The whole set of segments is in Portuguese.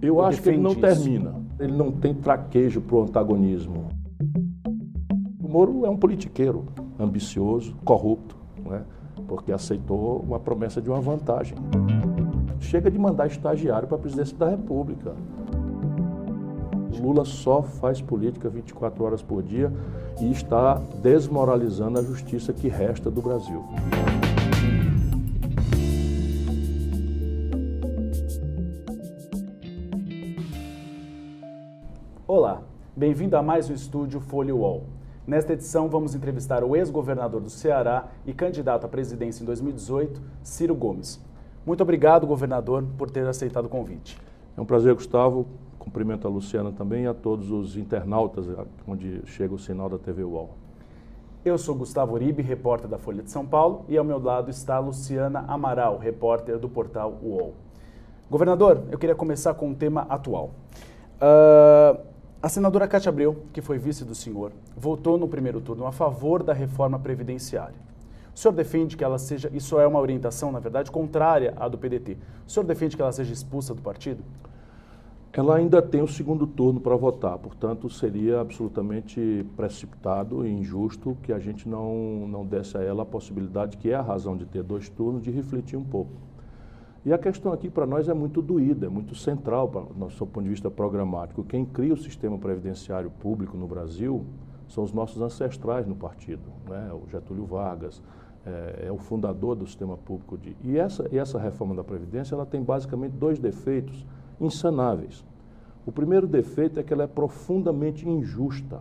Eu acho que ele não isso. termina. Ele não tem traquejo para o antagonismo. O Moro é um politiqueiro ambicioso, corrupto, né? porque aceitou uma promessa de uma vantagem. Chega de mandar estagiário para a presidência da República. Lula só faz política 24 horas por dia e está desmoralizando a justiça que resta do Brasil. Bem-vindo a mais um estúdio Folha UOL. Nesta edição, vamos entrevistar o ex-governador do Ceará e candidato à presidência em 2018, Ciro Gomes. Muito obrigado, governador, por ter aceitado o convite. É um prazer, Gustavo. Cumprimento a Luciana também e a todos os internautas onde chega o sinal da TV UOL. Eu sou Gustavo Uribe, repórter da Folha de São Paulo, e ao meu lado está Luciana Amaral, repórter do portal UOL. Governador, eu queria começar com um tema atual. Uh, a senadora Cátia Abreu, que foi vice do senhor, votou no primeiro turno a favor da reforma previdenciária. O senhor defende que ela seja, isso é uma orientação, na verdade, contrária à do PDT. O senhor defende que ela seja expulsa do partido? ela ainda tem o segundo turno para votar, portanto, seria absolutamente precipitado e injusto que a gente não, não desse a ela a possibilidade, que é a razão de ter dois turnos, de refletir um pouco. E a questão aqui para nós é muito doída, é muito central para o nosso ponto de vista programático. Quem cria o sistema previdenciário público no Brasil são os nossos ancestrais no partido, né? o Getúlio Vargas, é, é, o fundador do sistema público. De, e, essa, e essa reforma da Previdência ela tem basicamente dois defeitos insanáveis. O primeiro defeito é que ela é profundamente injusta.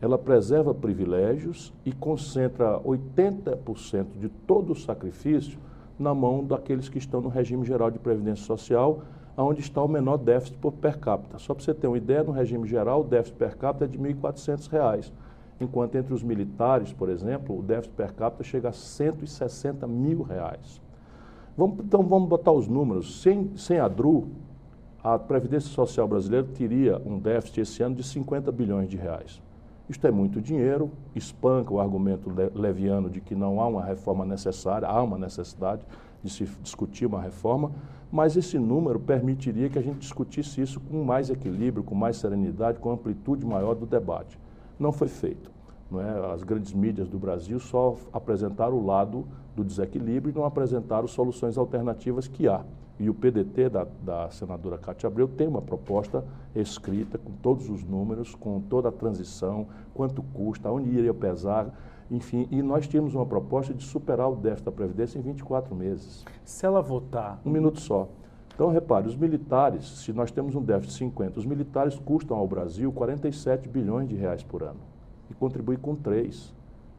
Ela preserva privilégios e concentra 80% de todo o sacrifício na mão daqueles que estão no regime geral de previdência social, onde está o menor déficit por per capita. Só para você ter uma ideia, no regime geral, o déficit per capita é de R$ 1.400, enquanto entre os militares, por exemplo, o déficit per capita chega a 160 mil reais. Vamos, então vamos botar os números. Sem, sem a DRU, a Previdência Social brasileira teria um déficit esse ano de 50 bilhões de reais. Isto é muito dinheiro, espanca o argumento leviano de que não há uma reforma necessária, há uma necessidade de se discutir uma reforma, mas esse número permitiria que a gente discutisse isso com mais equilíbrio, com mais serenidade, com amplitude maior do debate. Não foi feito. Não é? As grandes mídias do Brasil só apresentaram o lado do desequilíbrio e não apresentaram soluções alternativas que há. E o PDT da, da senadora Cátia Abreu tem uma proposta escrita com todos os números, com toda a transição, quanto custa, onde iria pesar, enfim. E nós tínhamos uma proposta de superar o déficit da Previdência em 24 meses. Se ela votar. Um minuto só. Então, repare, os militares, se nós temos um déficit de 50, os militares custam ao Brasil 47 bilhões de reais por ano e contribuem com 3.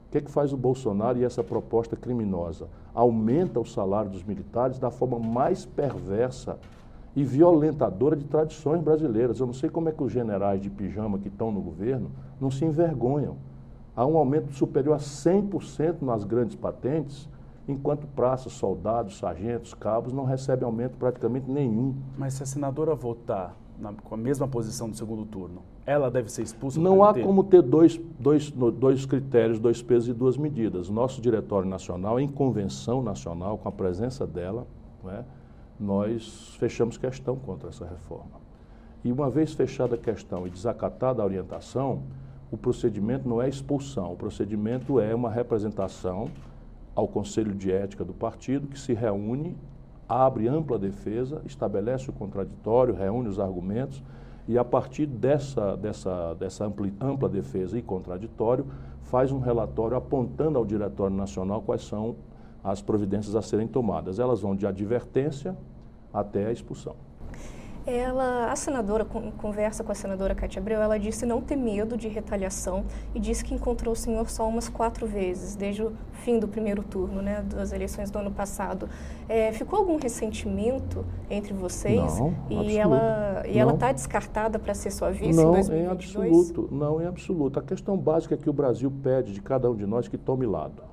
O que, é que faz o Bolsonaro e essa proposta criminosa? Aumenta o salário dos militares da forma mais perversa e violentadora de tradições brasileiras. Eu não sei como é que os generais de pijama que estão no governo não se envergonham. Há um aumento superior a 100% nas grandes patentes, enquanto praças, soldados, sargentos, cabos não recebem aumento praticamente nenhum. Mas se a senadora votar na, com a mesma posição do segundo turno, ela deve ser expulsa? Não há como ter dois, dois, dois critérios, dois pesos e duas medidas. Nosso Diretório Nacional, em convenção nacional, com a presença dela, é, nós fechamos questão contra essa reforma. E uma vez fechada a questão e desacatada a orientação, o procedimento não é expulsão, o procedimento é uma representação ao Conselho de Ética do partido, que se reúne abre ampla defesa, estabelece o contraditório, reúne os argumentos e, a partir dessa, dessa, dessa ampla, ampla defesa e contraditório, faz um relatório apontando ao Diretório Nacional quais são as providências a serem tomadas. Elas vão de advertência até a expulsão. Ela, a senadora, conversa com a senadora Cátia Abreu, ela disse não ter medo de retaliação e disse que encontrou o senhor só umas quatro vezes, desde o fim do primeiro turno, né, das eleições do ano passado. É, ficou algum ressentimento entre vocês? Não, e absoluto. ela E ela está descartada para ser sua vice não, em 2022? Não, em absoluto. Não, em absoluto. A questão básica é que o Brasil pede de cada um de nós que tome lado.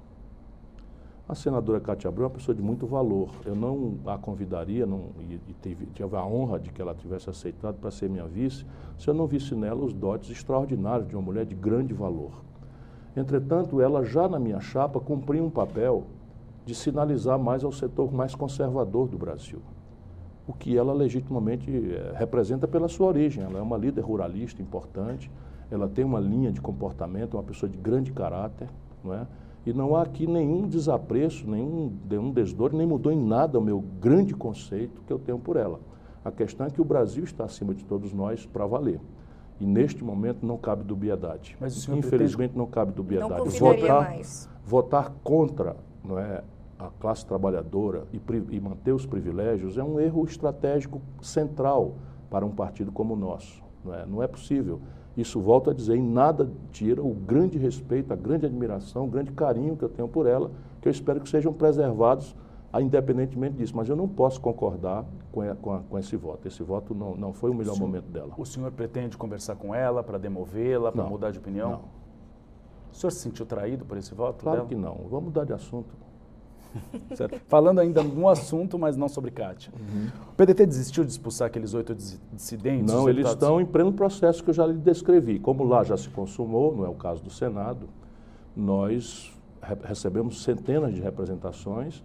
A senadora Cátia Abreu é uma pessoa de muito valor. Eu não a convidaria, não, e, e tive, tive, a honra de que ela tivesse aceitado para ser minha vice, se eu não visse nela os dotes extraordinários de uma mulher de grande valor. Entretanto, ela já na minha chapa cumpria um papel de sinalizar mais ao setor mais conservador do Brasil. o que ela legitimamente eh, representa pela sua origem. Ela é uma líder ruralista importante, ela tem uma linha de comportamento, é uma pessoa de grande caráter, não é? E não há aqui nenhum desapreço, nenhum, nenhum desdor, nem mudou em nada o meu grande conceito que eu tenho por ela. A questão é que o Brasil está acima de todos nós para valer. E neste momento não cabe dubiedade. Mas Infelizmente pretende... não cabe dubiedade. Não votar, mais. votar contra não é, a classe trabalhadora e, e manter os privilégios é um erro estratégico central para um partido como o nosso. Não é, não é possível. Isso, volto a dizer, em nada tira o grande respeito, a grande admiração, o grande carinho que eu tenho por ela, que eu espero que sejam preservados independentemente disso. Mas eu não posso concordar com, a, com, a, com esse voto. Esse voto não, não foi o melhor o senhor, momento dela. O senhor pretende conversar com ela para demovê-la, para mudar de opinião? Não. O senhor se sentiu traído por esse voto? Claro dela? que não. Vamos mudar de assunto. Falando ainda no assunto, mas não sobre Kátia. Uhum. O PDT desistiu de expulsar aqueles oito dissidentes? Não, eles estão em pleno processo que eu já lhe descrevi. Como lá já se consumou, não é o caso do Senado, nós recebemos centenas de representações,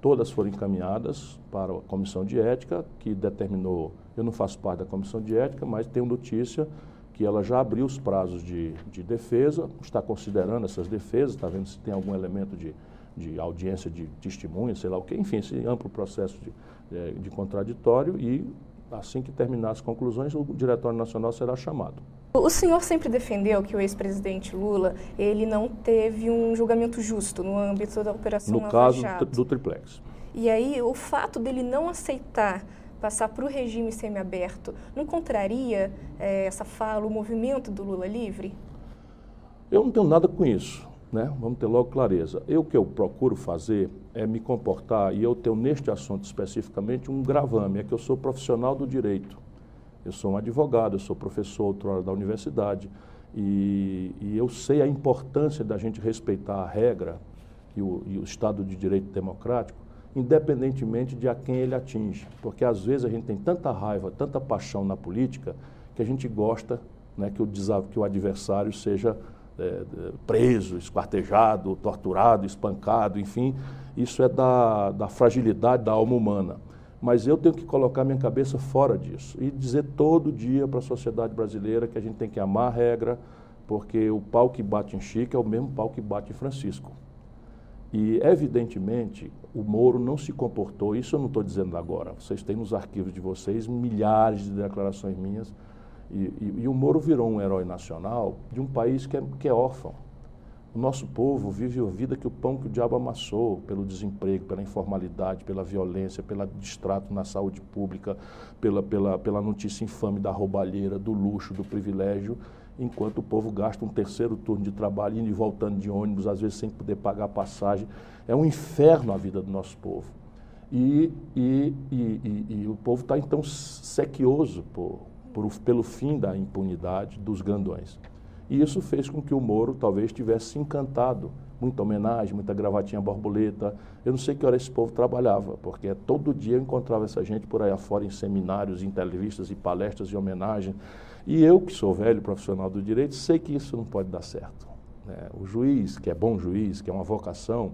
todas foram encaminhadas para a comissão de ética, que determinou. Eu não faço parte da comissão de ética, mas tenho notícia que ela já abriu os prazos de, de defesa, está considerando essas defesas, está vendo se tem algum elemento de de audiência de testemunha, sei lá o que, enfim, esse amplo processo de, de, é, de contraditório e assim que terminar as conclusões, o Diretório Nacional será chamado. O senhor sempre defendeu que o ex-presidente Lula ele não teve um julgamento justo no âmbito da operação No caso do triplex. E aí o fato dele não aceitar passar para o regime semiaberto não contraria é, essa fala, o movimento do Lula livre? Eu não tenho nada com isso né? Vamos ter logo clareza. Eu que eu procuro fazer é me comportar, e eu tenho neste assunto especificamente um gravame, é que eu sou profissional do direito. Eu sou um advogado, eu sou professor outrora da universidade, e, e eu sei a importância da gente respeitar a regra e o, e o Estado de Direito Democrático, independentemente de a quem ele atinge. Porque às vezes a gente tem tanta raiva, tanta paixão na política, que a gente gosta né, que, o, que o adversário seja é, preso, esquartejado, torturado, espancado, enfim, isso é da, da fragilidade da alma humana. Mas eu tenho que colocar minha cabeça fora disso e dizer todo dia para a sociedade brasileira que a gente tem que amar a regra, porque o pau que bate em Chico é o mesmo pau que bate em Francisco. E, evidentemente, o Moro não se comportou, isso eu não estou dizendo agora, vocês têm nos arquivos de vocês milhares de declarações minhas e, e, e, o Moro virou um herói nacional de um país que é, que é órfão. O nosso povo vive a vida que o pão que o diabo amassou, pelo desemprego, pela informalidade, pela violência, pelo distrato na saúde pública, pela, pela, pela notícia infame da roubalheira, do luxo, do privilégio, enquanto o povo gasta um terceiro turno de trabalho indo e voltando de ônibus, às vezes sem poder pagar passagem. É um inferno a vida do nosso povo. E, e, e, e o povo está então sequioso por, por, pelo fim da impunidade dos grandões. E isso fez com que o Moro talvez tivesse encantado. Muita homenagem, muita gravatinha borboleta. Eu não sei que hora esse povo trabalhava, porque todo dia eu encontrava essa gente por aí afora em seminários, entrevistas e palestras de homenagem. E eu, que sou velho profissional do direito, sei que isso não pode dar certo. Né? O juiz, que é bom juiz, que é uma vocação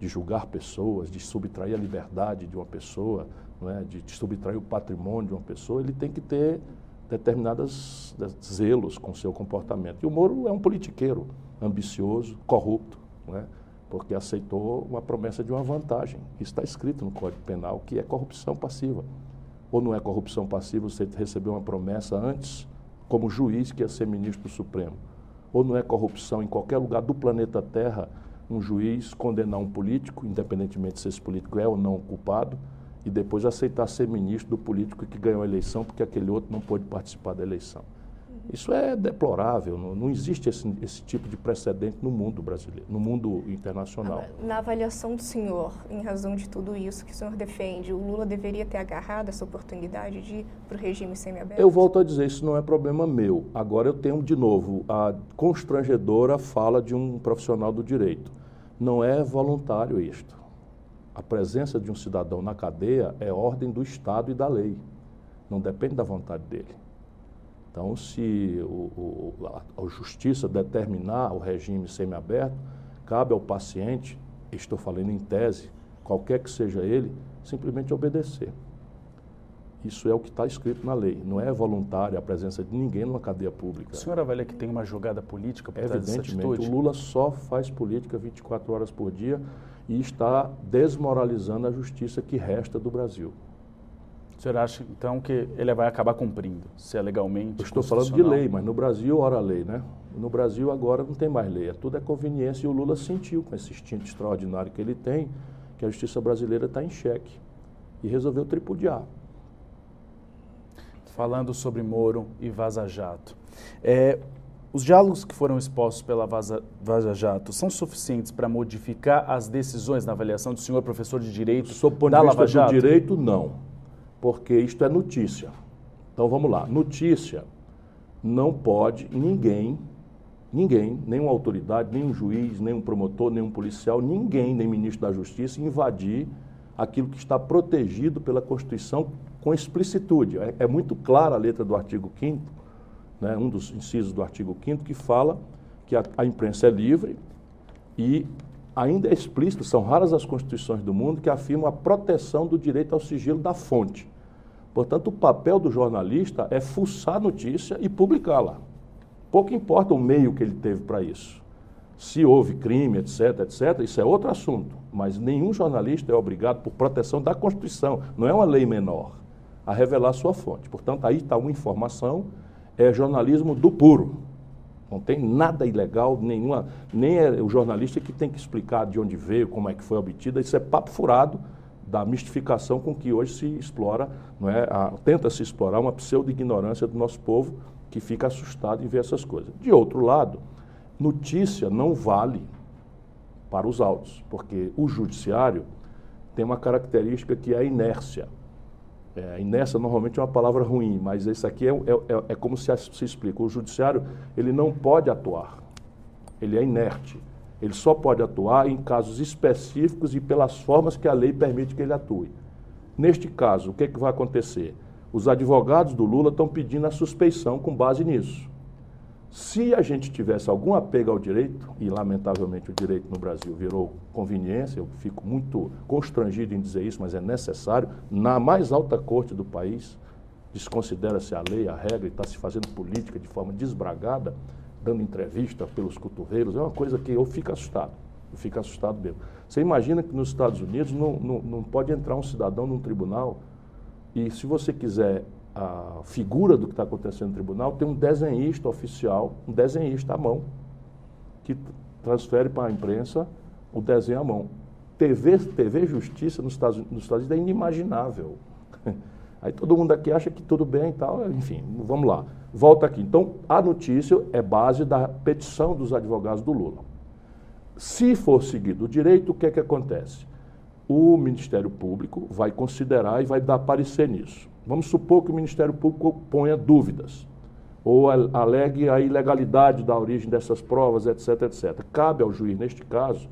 de julgar pessoas, de subtrair a liberdade de uma pessoa, é? de subtrair o patrimônio de uma pessoa, ele tem que ter determinados zelos com seu comportamento. E o Moro é um politiqueiro ambicioso, corrupto, né? porque aceitou uma promessa de uma vantagem. Isso está escrito no Código Penal, que é corrupção passiva. Ou não é corrupção passiva você recebeu uma promessa antes, como juiz, que ia ser ministro do Supremo. Ou não é corrupção em qualquer lugar do planeta Terra um juiz condenar um político, independentemente se esse político é ou não culpado, e depois aceitar ser ministro do político que ganhou a eleição porque aquele outro não pôde participar da eleição. Isso é deplorável, não, não existe esse, esse, tipo de precedente no mundo brasileiro, no mundo internacional. Na avaliação do senhor, em razão de tudo isso que o senhor defende, o Lula deveria ter agarrado essa oportunidade de ir para o regime semiaberto? Eu volto a dizer, isso não é problema meu. Agora eu tenho, de novo, a constrangedora fala de um profissional do direito. Não é voluntário isto a presença de um cidadão na cadeia é ordem do Estado e da lei. Não depende da vontade dele. Então, se o, o, a, a justiça determinar o regime semiaberto, cabe ao paciente, estou falando em tese, qualquer que seja ele, simplesmente obedecer. Isso é o que está escrito na lei. Não é voluntária a presença de ninguém numa cadeia pública. O senhor avalia que tem uma jogada política por trás dessa Evidentemente, atitude? o Lula só faz política 24 horas por dia e está desmoralizando a justiça que resta do Brasil. O senhor acha, então, que ele vai acabar cumprindo, se é legalmente Eu estou falando de lei, mas no Brasil, ora lei, né? No Brasil agora não tem mais lei, é tudo é conveniência e o Lula sentiu com esse instinto extraordinário que ele tem que a justiça brasileira está em xeque e resolveu tripudiar. Falando sobre Moro e Vaza Jato. É, os diálogos que foram expostos pela Vaza, Vaza Jato são suficientes para modificar as decisões na avaliação do senhor professor de Direito Sob ponto da de Lava vista Jato? do direito, não, porque isto é notícia. Então vamos lá, notícia não pode ninguém, ninguém, nenhuma autoridade, nenhum juiz, nenhum promotor, nenhum policial, ninguém, nem ministro da Justiça, invadir aquilo que está protegido pela Constituição com explicitude. É, é muito clara a letra do artigo 5 né, um dos incisos do artigo 5 que fala que a, a imprensa é livre e ainda é explícito, são raras as constituições do mundo que afirmam a proteção do direito ao sigilo da fonte. Portanto, o papel do jornalista é fuçar a notícia e publicá-la. Pouco importa o meio que ele teve para isso. Se houve crime, etc, etc, isso é outro assunto. Mas nenhum jornalista é obrigado, por proteção da Constituição, não é uma lei menor, a revelar sua fonte. Portanto, aí está uma informação, é jornalismo do puro. Não tem nada ilegal, nenhuma, nem é o jornalista que tem que explicar de onde veio, como é que foi obtida, isso é papo furado da mistificação com que hoje se explora, não é, a- tenta-se explorar uma pseudo-ignorância do nosso povo que fica assustado em ver essas coisas. De outro lado, notícia não vale para os autos, porque o judiciário tem uma característica que é a inércia. É, inércia normalmente é uma palavra ruim, mas isso aqui é, é- é- é como se, se explica. O judiciário ele não pode atuar, ele é inerte. Ele só pode atuar em casos específicos e pelas formas que a lei permite que ele atue. Neste caso, o que, é que vai acontecer? Os advogados do Lula estão pedindo a suspeição com base nisso. Se a gente tivesse algum apego ao direito, e lamentavelmente o direito no Brasil virou conveniência, eu fico muito constrangido em dizer isso, mas é necessário, na mais alta corte do país, desconsidera-se a lei, a regra, e está se fazendo política de forma desbragada, dando entrevista pelos cotovelos, é uma coisa que eu fico assustado, eu fico assustado mesmo. Você imagina que nos Estados Unidos não, não, não pode entrar um cidadão num tribunal e se você quiser a figura do que está acontecendo no tribunal, tem um desenhista oficial, um desenhista à mão, que transfere para a imprensa o desenho à mão. TV, TV Justiça nos Estados, nos Estados Unidos é inimaginável. Aí todo mundo aqui acha que tudo bem e tal, enfim, vamos lá. Volta aqui. Então, a notícia é base da petição dos advogados do Lula. Se for seguido o direito, o que é que acontece? O Ministério Público vai considerar e vai dar parecer nisso. Vamos supor que o Ministério Público ponha dúvidas ou alegue a ilegalidade da origem dessas provas, etc, etc. Cabe ao juiz, neste caso,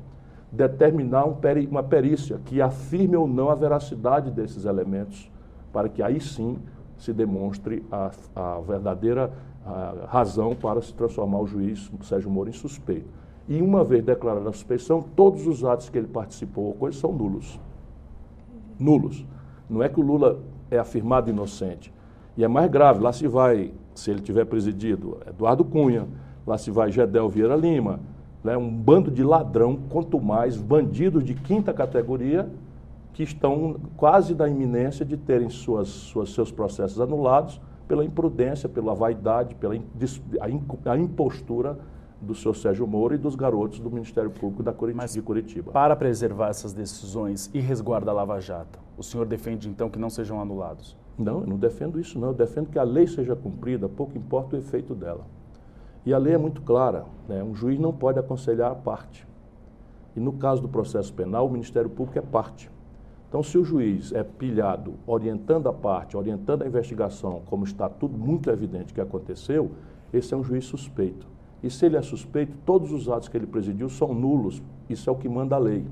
determinar um peri- uma perícia que afirme ou não a veracidade desses elementos, para que aí sim se demonstre a, a verdadeira a razão para se transformar o juiz Sérgio Moro em suspeito. E uma vez declarada a suspeição, todos os atos que ele participou ou coisa são nulos. Nulos. Não é que o Lula é afirmado inocente. E é mais grave, lá se vai, se ele tiver presidido, Eduardo Cunha, lá se vai Gedel Vieira Lima, né, um bando de ladrão, quanto mais bandidos de quinta categoria que estão quase na iminência de terem suas, suas, seus processos anulados pela imprudência, pela vaidade, pela a, impostura do senhor Sérgio Moro e dos garotos do Ministério Público da Mas de Curitiba. Para preservar essas decisões e resguardar a Lava Jato, o senhor defende então que não sejam anulados? Não, eu não defendo isso, não. Eu defendo que a lei seja cumprida, pouco importa o efeito dela. E a lei é muito clara: né? um juiz não pode aconselhar a parte. E no caso do processo penal, o Ministério Público é parte. Então, se o juiz é pilhado orientando a parte, orientando a investigação, como está tudo muito evidente que aconteceu, esse é um juiz suspeito. E se ele é suspeito, todos os atos que ele presidiu são nulos. Isso é o que manda a lei.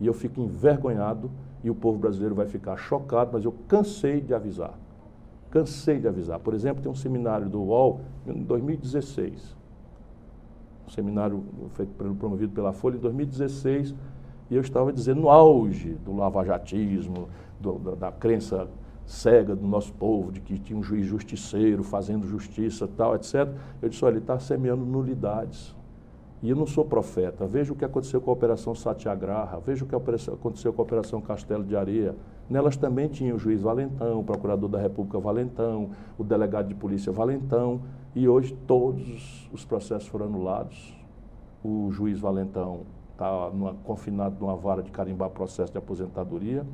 E eu fico envergonhado e o povo brasileiro vai ficar chocado, mas eu cansei de avisar. Cansei de avisar. Por exemplo, tem um seminário do UOL em 2016. Um seminário feito, promovido pela Folha em 2016. E eu estava dizendo no auge do lavajatismo, do- da, da crença cega do nosso povo, de que tinha um juiz justiceiro fazendo justiça tal, etc. Eu disse, olha, ele está semeando nulidades. E eu não sou profeta. Veja o que aconteceu com a Operação Satyagraha, veja o que aconteceu com a Operação Castelo de Areia. Nelas também tinha o juiz Valentão, o procurador da República Valentão, o delegado de polícia Valentão, e hoje todos os processos foram anulados. O juiz Valentão está confinado numa vara de carimbar processo de aposentadoria.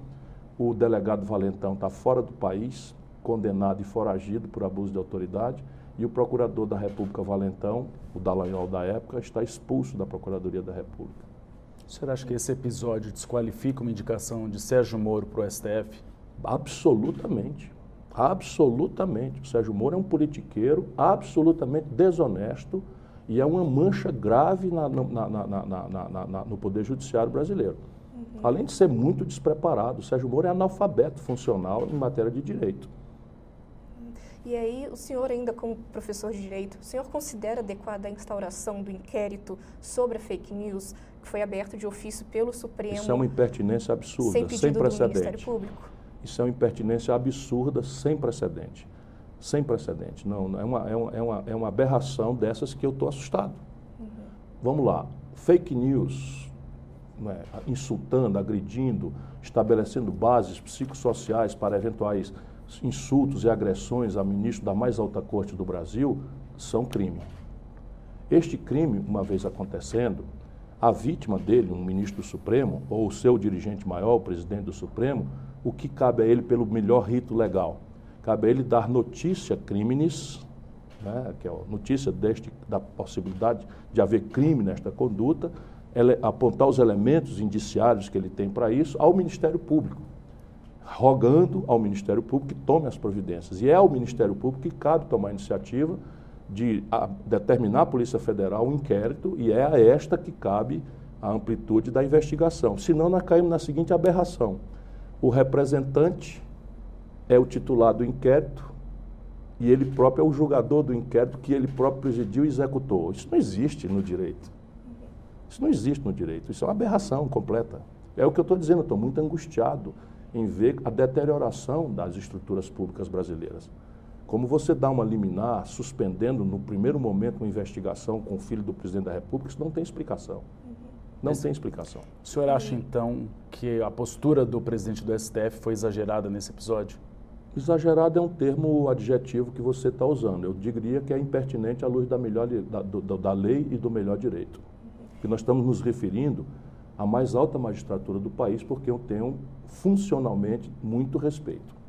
O delegado Valentão está fora do país, condenado e foragido por abuso de autoridade. E o procurador da República Valentão, o Dallagnol da época, está expulso da Procuradoria da República. Você acha que esse episódio desqualifica uma indicação de Sérgio Moro para o STF? Absolutamente. Absolutamente. O Sérgio Moro é um politiqueiro absolutamente desonesto e é uma mancha grave na, na, na, no Poder Judiciário brasileiro. Uhum. Além de ser muito despreparado, o Sérgio Moro é analfabeto funcional em matéria de direito. E aí, o senhor, ainda como professor de direito, o senhor considera adequada a instauração do inquérito sobre a fake news que foi aberto de ofício pelo Supremo? Isso é uma impertinência absurda, sem, sem precedente. Isso é uma impertinência absurda, sem precedente. Sem precedente. Não, é uma, é uma, é uma, é uma aberração dessas que eu estou assustado. Uhum. Vamos lá. Fake news, né, insultando, agredindo, estabelecendo bases psicossociais para eventuais insultos e agressões a ministro da mais alta corte do Brasil são crime. Este crime, uma vez acontecendo, a vítima dele, um ministro do Supremo, ou o seu dirigente maior, o presidente do Supremo, o que cabe a ele pelo melhor rito legal? Cabe a ele dar notícia crimes, né, que é a notícia deste, da possibilidade de haver crime nesta conduta, ele, apontar os elementos indiciários que ele tem para isso ao Ministério Público rogando ao Ministério Público que tome as providências. E é ao Ministério Público que cabe tomar a iniciativa de a, determinar a Polícia Federal um inquérito e é a esta que cabe a amplitude da investigação. Senão, nós caímos na seguinte aberração: o representante é o titular do inquérito e ele próprio é o julgador do inquérito que ele próprio presidiu e executou. Isso não existe no direito. Isso não existe no direito. Isso é uma aberração completa. É o que eu estou dizendo, eu estou muito angustiado em ver a deterioração das estruturas públicas brasileiras. Como você dá uma liminar suspendendo no primeiro momento uma investigação com o filho do presidente da República, isso não tem explicação. Não Mas, tem explicação. O senhor acha então que a postura do presidente do STF foi exagerada nesse episódio? Exagerado é um termo adjetivo que você está usando. Eu diria que é impertinente à luz da, melhor, da, do, da lei e do melhor direito. Que nós estamos nos referindo à mais alta magistratura do país, porque eu tenho funcionalmente muito respeito.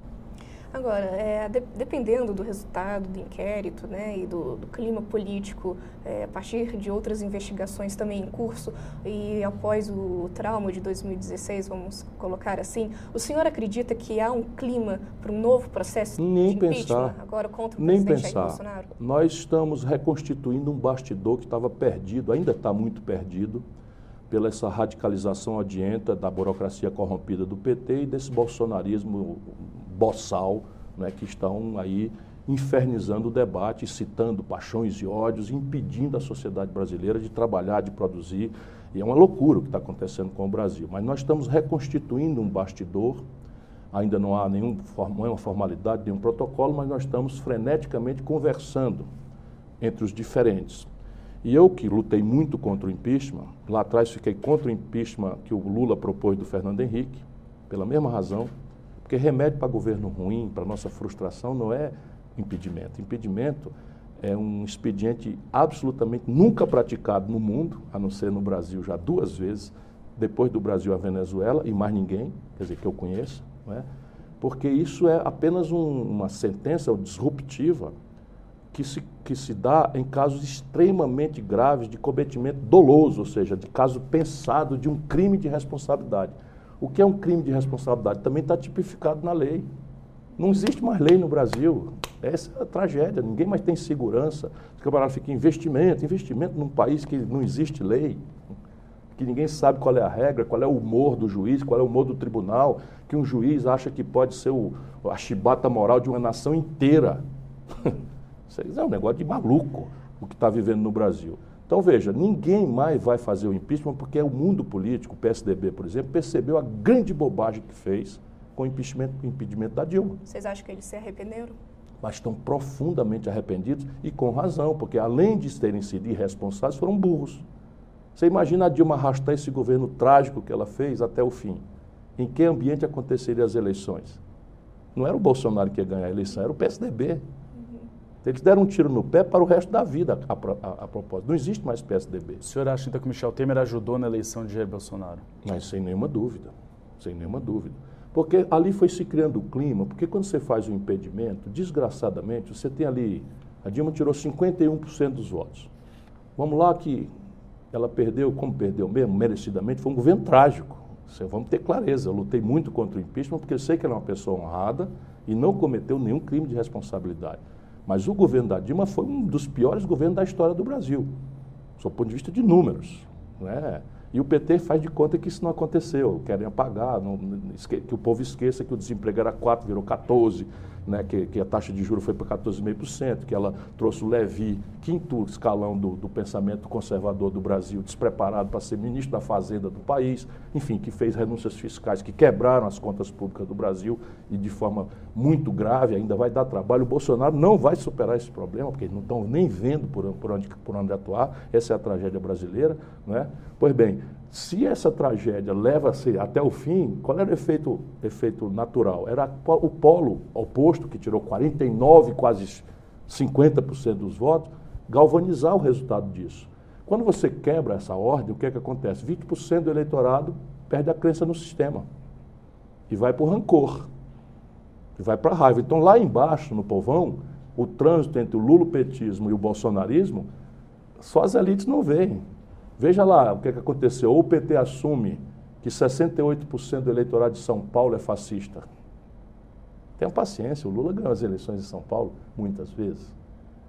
Agora, é, de, dependendo do resultado do inquérito né, e do, do clima político, é, a partir de outras investigações também em curso e após o trauma de 2016, vamos colocar assim, o senhor acredita que há um clima para um novo processo nem de pensar, agora contra o nem presidente pensar. Bolsonaro? Nós estamos reconstituindo um bastidor que estava perdido, ainda está muito perdido, pela essa radicalização adianta da burocracia corrompida do PT e desse bolsonarismo boçal né, que estão aí infernizando o debate, citando paixões e ódios, impedindo a sociedade brasileira de trabalhar, de produzir. E é uma loucura o que está acontecendo com o Brasil. Mas nós estamos reconstituindo um bastidor, ainda não há nenhum, nenhuma formalidade, nenhum protocolo, mas nós estamos freneticamente conversando entre os diferentes. E eu que lutei muito contra o impeachment, lá atrás fiquei contra o impeachment que o Lula propôs do Fernando Henrique, pela mesma razão, porque remédio para governo ruim, para nossa frustração, não é impedimento. Impedimento é um expediente absolutamente nunca praticado no mundo, a não ser no Brasil já duas vezes, depois do Brasil a Venezuela e mais ninguém, quer dizer, que eu conheço, não é? porque isso é apenas um, uma sentença disruptiva que se, que se dá em casos extremamente graves de cometimento doloso, ou seja, de caso pensado de um crime de responsabilidade. O que é um crime de responsabilidade também está tipificado na lei. Não existe mais lei no Brasil. Essa é a tragédia. Ninguém mais tem segurança. O camarada fica investimento, investimento num país que não existe lei, que ninguém sabe qual é a regra, qual é o humor do juiz, qual é o humor do tribunal, que um juiz acha que pode ser o, a chibata moral de uma nação inteira. Isso é um negócio de maluco o que está vivendo no Brasil. Então veja, ninguém mais vai fazer o impeachment porque o mundo político, o PSDB, por exemplo, percebeu a grande bobagem que fez com o impedimento, impedimento da Dilma. Vocês acham que eles se arrependeram? Mas estão profundamente arrependidos e com razão, porque além de terem sido irresponsáveis, foram burros. Você imagina a Dilma arrastar esse governo trágico que ela fez até o fim. Em que ambiente aconteceriam as eleições? Não era o Bolsonaro que ia ganhar a eleição, era o PSDB. Eles deram um tiro no pé para o resto da vida, a, a, a, propósito. Não existe mais PSDB. O senhor acha então que Michel Temer ajudou na eleição de Jair Bolsonaro? Mas sem nenhuma dúvida. Sem nenhuma dúvida. Porque ali foi se criando o clima, porque quando você faz o um impedimento, desgraçadamente, você tem ali. A Dilma tirou 51% dos votos. Vamos lá que ela perdeu, como perdeu mesmo, merecidamente, foi um governo trágico. Vamos ter clareza. Eu lutei muito contra o impeachment porque eu sei que ela é uma pessoa honrada e não cometeu nenhum crime de responsabilidade. Mas o governo da Dilma foi um dos piores governos da história do Brasil, do ponto de vista de números. Não é? E o PT faz de conta que isso não aconteceu, querem apagar, não, que o povo esqueça que o desemprego era 4, virou 14, né, que, que, a taxa de juros foi para 14,5%, que ela trouxe o Levi, quinto escalão do, do, pensamento conservador do Brasil, despreparado para ser ministro da Fazenda do país, enfim, que fez renúncias fiscais que quebraram as contas públicas do Brasil e de forma muito grave, ainda vai dar trabalho. O Bolsonaro não vai superar esse problema, porque eles não estão nem vendo por, por, onde, por onde atuar, essa é a tragédia brasileira. Né? Pois bem, se essa tragédia leva-se até o fim, qual era o efeito, efeito natural? Era o polo oposto, que tirou 49, quase 50% dos votos, galvanizar o resultado disso. Quando você quebra essa ordem, o que é que acontece? 20% do eleitorado perde a crença no sistema e vai para o rancor, e vai para a raiva. Então, lá embaixo, no povão, o trânsito entre o lulopetismo e o bolsonarismo, só as elites não veem. Veja lá o que, é que aconteceu. Ou o PT assume que 68% do eleitorado de São Paulo é fascista. Tenha paciência, o Lula ganhou as eleições em São Paulo muitas vezes.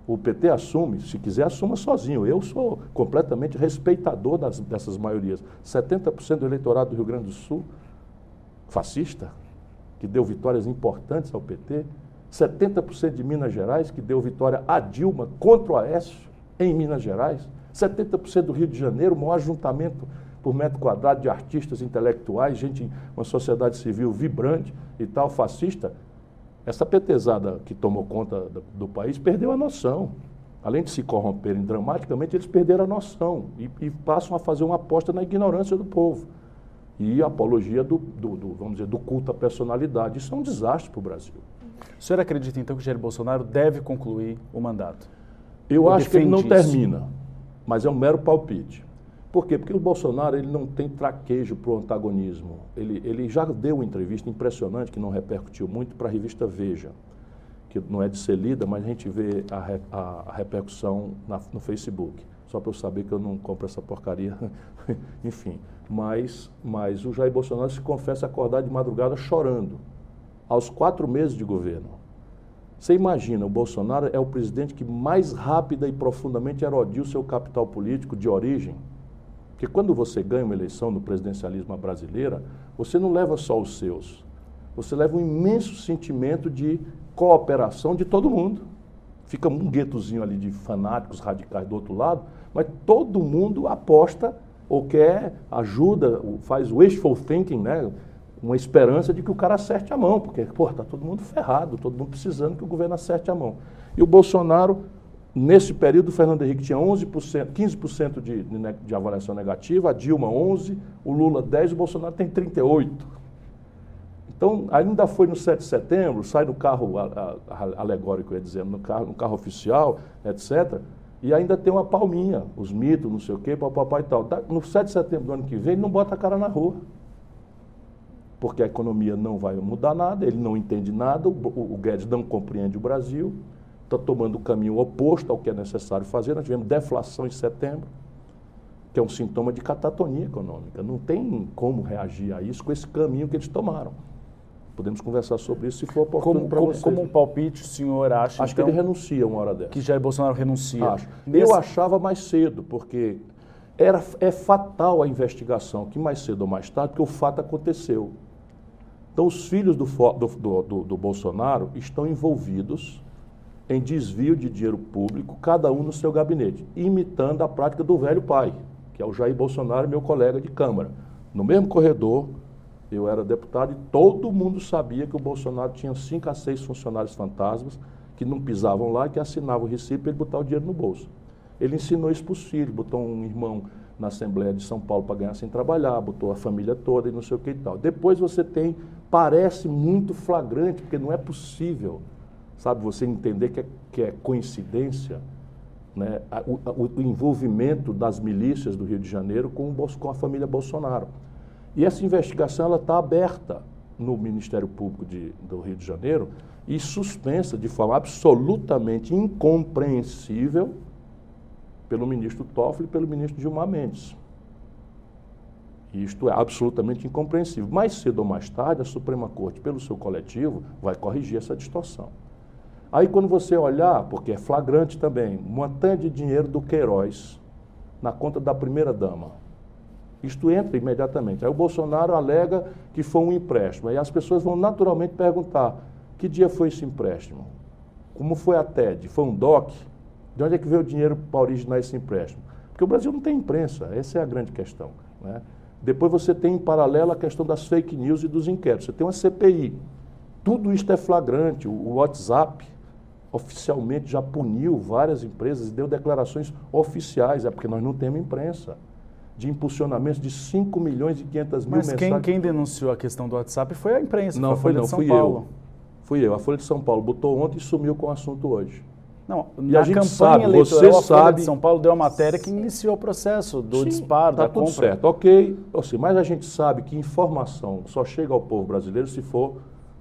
O PT assume, se quiser, assuma sozinho. Eu sou completamente respeitador das, dessas maiorias. 70% do eleitorado do Rio Grande do Sul, fascista, que deu vitórias importantes ao PT. 70% de Minas Gerais, que deu vitória a Dilma contra o Aécio em Minas Gerais. 70% do Rio de Janeiro, o maior ajuntamento por metro quadrado de artistas intelectuais, gente, uma sociedade civil vibrante e tal, fascista. Essa petezada que tomou conta do, do país perdeu a noção. Além de se corromperem dramaticamente, eles perderam a noção e, e passam a fazer uma aposta na ignorância do povo e a apologia do, do, do, vamos dizer, do culto à personalidade. Isso é um desastre para o Brasil. O senhor acredita, então, que Jair Bolsonaro deve concluir o mandato? Eu acho que ele não isso? termina mas é um mero palpite. Por quê? Porque o Bolsonaro ele não tem traquejo para o antagonismo. Ele, ele já deu uma entrevista impressionante, que não repercutiu muito, para a revista Veja, que não é de ser lida, mas a gente vê a, a, a repercussão na, no Facebook. Só para eu saber que eu não compro essa porcaria. Enfim. Mas, mas o Jair Bolsonaro se confessa acordar de madrugada chorando, aos quatro meses de governo. Você imagina, o Bolsonaro é o presidente que mais rápida e profundamente erodiu seu capital político de origem. Porque quando você ganha uma eleição no presidencialismo brasileira, você não leva só os seus. Você leva um imenso sentimento de cooperação de todo mundo. Fica um guetozinho ali de fanáticos radicais do outro lado, mas todo mundo aposta ou quer ajuda, faz wishful thinking, né? Uma esperança de que o cara acerte a mão, porque, está todo mundo ferrado, todo mundo precisando que o governo acerte a mão. E o Bolsonaro, nesse período, o Fernando Henrique tinha 11%, 15% de, de, avaliação negativa, a Dilma 11%, o Lula 10%, o Bolsonaro tem 38%. Então, ainda foi no 7 de setembro, sai no carro a, a, alegórico, ia dizer, no carro, no carro oficial, etc., e ainda tem uma palminha, os mitos, não sei o quê, papai e tal. No 7 de setembro do ano que vem, ele não bota a cara na rua porque a economia não vai mudar nada, ele não entende nada, o, o Guedes não compreende o Brasil, está tomando o caminho oposto ao que é necessário fazer. Nós tivemos deflação em setembro, que é um sintoma de catatonia econômica. Não tem como reagir a isso com esse caminho que eles tomaram. Podemos conversar sobre isso se for oportuno para vocês. Como um palpite, o senhor acha Acho então, que ele renuncia uma hora dessa. Que Jair Bolsonaro renuncia. Acho. Eu achava mais cedo, porque era, é fatal a investigação, que mais cedo ou mais tarde, porque o fato aconteceu. Então, os filhos do, do, do, do, Bolsonaro estão envolvidos em desvio de dinheiro público, cada um no seu gabinete, imitando a prática do velho pai, que é o Jair Bolsonaro, meu colega de Câmara. No mesmo corredor, Eu era deputado e todo mundo sabia que o Bolsonaro tinha cinco a seis funcionários fantasmas que não pisavam lá que assinavam o recibo para ele botar o dinheiro no bolso. Ele ensinou isso para os filhos, botou um irmão na Assembleia de São Paulo para ganhar sem trabalhar, botou a família toda e não sei o que e tal. Depois você tem, parece muito flagrante, porque não é possível, sabe, você entender que é, que é coincidência né, o, o, envolvimento das milícias do Rio de Janeiro com, o, com a família Bolsonaro. E essa investigação ela está aberta no Ministério Público de, do Rio de Janeiro e suspensa de forma absolutamente incompreensível pelo ministro Toffoli e pelo ministro Gilmar Mendes. Isto é absolutamente incompreensível. Mais cedo ou mais tarde, a Suprema Corte, pelo seu coletivo, vai corrigir essa distorção. Aí, quando você olhar, porque é flagrante também, montante de dinheiro do Queiroz na conta da primeira-dama. Isto entra imediatamente. Aí o Bolsonaro alega que foi um empréstimo. Aí as pessoas vão naturalmente perguntar: que dia foi esse empréstimo? Como foi a TED? Foi um DOC? De onde é que veio o dinheiro para originar esse empréstimo? Porque o Brasil não tem imprensa, essa é a grande questão. Né? Depois você tem em paralelo a questão das fake news e dos inquéritos. Você tem uma CPI. Tudo isto é flagrante. O WhatsApp oficialmente já puniu várias empresas e deu declarações oficiais, é porque nós não temos imprensa. De impulsionamentos de 5 milhões e 500 mil Mas mensagens. Mas quem, quem denunciou a questão do WhatsApp foi a imprensa, não, foi, foi não, São fui Paulo. eu. Fui eu. A Folha de São Paulo botou ontem e sumiu com o assunto hoje. Não, e na a gente campanha sabe, eleitoral, você a Folha sabe, de São Paulo deu a matéria que iniciou o processo do Sim, disparo, tá da tudo compra. certo, ok. Assim, mas a gente sabe que informação só chega ao povo brasileiro se for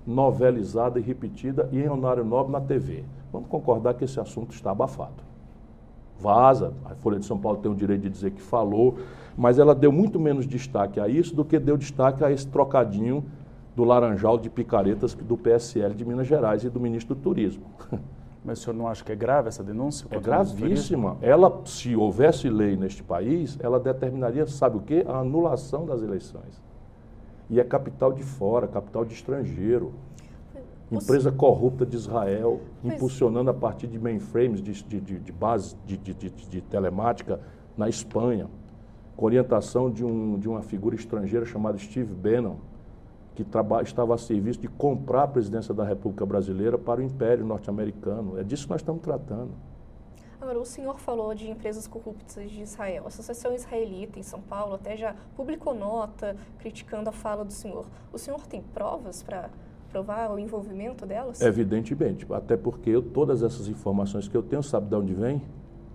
novelizada e repetida e em horário nobre na TV. Vamos concordar que esse assunto está abafado. Vaza, a Folha de São Paulo tem o direito de dizer que falou, mas ela deu muito menos destaque a isso do que deu destaque a esse trocadinho do laranjal de picaretas do PSL de Minas Gerais e do ministro do Turismo. Mas o senhor não acha que é grave essa denúncia? É gravíssima. Ela, se houvesse lei neste país, ela determinaria, sabe o quê? A anulação das eleições. E é capital de fora, capital de estrangeiro. Empresa corrupta de Israel, impulsionando a partir de mainframes, de, de, de, de bases de, de, telemática na Espanha, com orientação de, um, de uma figura estrangeira chamada Steve Bannon, que estava a serviço de comprar a presidência da República Brasileira para o Império Norte-Americano. É disso que nós estamos tratando. Agora, o senhor falou de empresas corruptas de Israel. A Associação Israelita em São Paulo até já publicou nota criticando a fala do senhor. O senhor tem provas para provar o envolvimento delas? Evidentemente, até porque eu, todas essas informações que eu tenho, sabe de onde vem?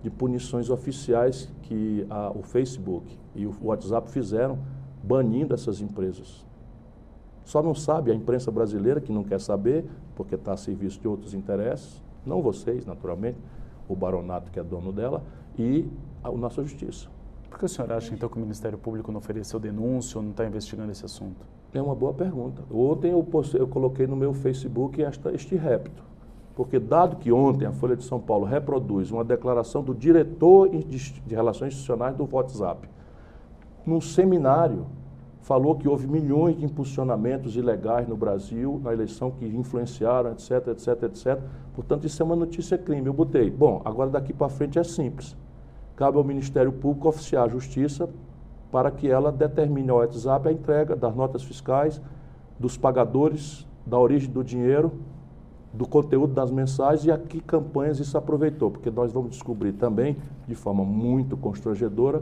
De punições oficiais que a, o Facebook e o WhatsApp fizeram banindo essas empresas. Só não sabe a imprensa brasileira, que não quer saber, porque está a serviço de outros interesses, não vocês, naturalmente, o baronato que é dono dela, e a, a nossa justiça. Por que o senhor acha, então, que o Ministério Público não ofereceu denúncia ou não está investigando esse assunto? É uma boa pergunta. Ontem eu, postei, eu coloquei no meu Facebook esta, este repto. Porque, dado que ontem a Folha de São Paulo reproduz uma declaração do diretor de, de Relações Institucionais do WhatsApp, num seminário, falou que houve milhões de impulsionamentos ilegais no Brasil, na eleição, que influenciaram, etc, etc, etc. Portanto, isso é uma notícia crime. Eu botei. Bom, agora daqui para frente é simples. Cabe ao Ministério Público oficiar a justiça para que ela determine ao WhatsApp a entrega das notas fiscais, dos pagadores, da origem do dinheiro, do conteúdo das mensagens e a que campanhas isso aproveitou, porque nós vamos descobrir também, de forma muito constrangedora,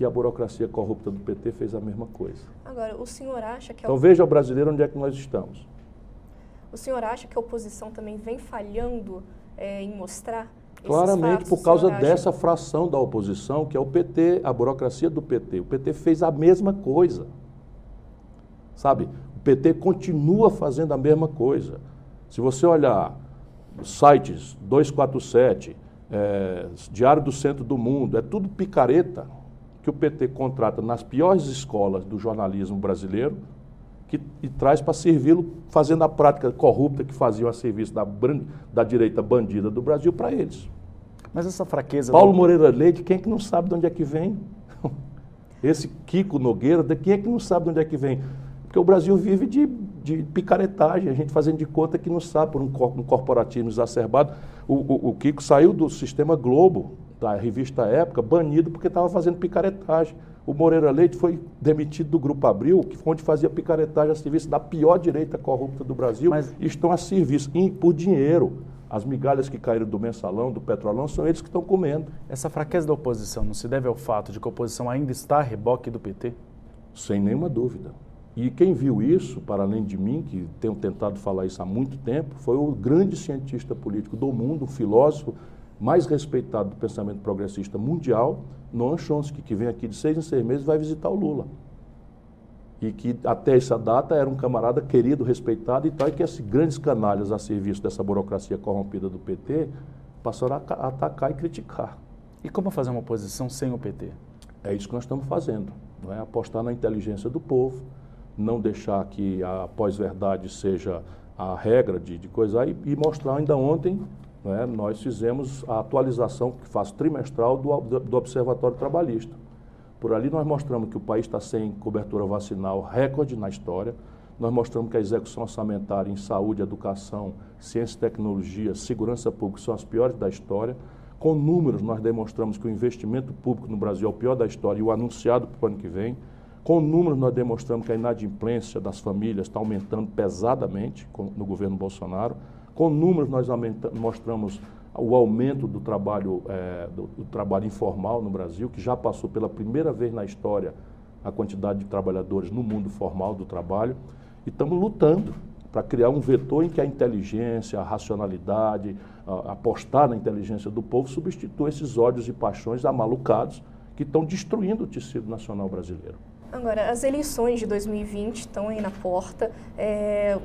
que a burocracia corrupta do PT fez a mesma coisa. Agora, o senhor acha que... A... Então veja o brasileiro onde é que nós estamos. O senhor acha que a oposição também vem falhando é, em mostrar Claramente por causa dessa fração da oposição, que é o PT, a burocracia do PT. O PT fez a mesma coisa. Sabe? O PT continua fazendo a mesma coisa. Se você olhar sites 247, é, Diário do Centro do Mundo, é tudo picareta que o PT contrata nas piores escolas do jornalismo brasileiro que, e traz para servi-lo, fazendo a prática corrupta que faziam a serviço da, da direita bandida do Brasil para eles. Mas essa fraqueza. Paulo do... Moreira Leite, quem é que não sabe de onde é que vem? Esse Kiko Nogueira, quem é que não sabe de onde é que vem? Porque o Brasil vive de, de picaretagem, a gente fazendo de conta que não sabe por um, um corporativismo exacerbado. O, o, o Kiko saiu do sistema Globo, da revista Época, banido porque estava fazendo picaretagem. O Moreira Leite foi demitido do Grupo Abril, que foi onde fazia picaretagem a serviço da pior direita corrupta do Brasil, Mas... e estão a serviço, e por dinheiro. As migalhas que caíram do mensalão, do petrolão, são eles que estão comendo. Essa fraqueza da oposição não se deve ao fato de que a oposição ainda está a reboque do PT? Sem nenhuma dúvida. E quem viu isso, para além de mim, que tenho tentado falar isso há muito tempo, foi o grande cientista político do mundo, o filósofo mais respeitado do pensamento progressista mundial, Noam Chomsky, que vem aqui de seis em seis meses e vai visitar o Lula. E que até essa data era um camarada querido, respeitado e tal, e que esses grandes canalhas a serviço dessa burocracia corrompida do PT passaram a atacar e criticar. E como fazer uma oposição sem o PT? É isso que nós estamos fazendo, não é? apostar na inteligência do povo, não deixar que a pós-verdade seja a regra de, de coisa e, e mostrar ainda ontem é, nós fizemos a atualização que faz trimestral do, do Observatório Trabalhista. Por ali nós mostramos que o país está sem cobertura vacinal recorde na história. Nós mostramos que a execução orçamentária em saúde, educação, ciência e tecnologia, segurança pública são as piores da história. Com números, nós demonstramos que o investimento público no Brasil é o pior da história e o anunciado para o ano que vem. Com números, nós demonstramos que a inadimplência das famílias está aumentando pesadamente no governo Bolsonaro. Com números, nós mostramos o aumento do trabalho, é, do, do, trabalho informal no Brasil, que já passou pela primeira vez na história a quantidade de trabalhadores no mundo formal do trabalho. E estamos lutando para criar um vetor em que a inteligência, a racionalidade, a, apostar na inteligência do povo substitua esses ódios e paixões amalucados que estão destruindo o tecido nacional brasileiro. Agora, as eleições de 2020 estão aí na porta. É,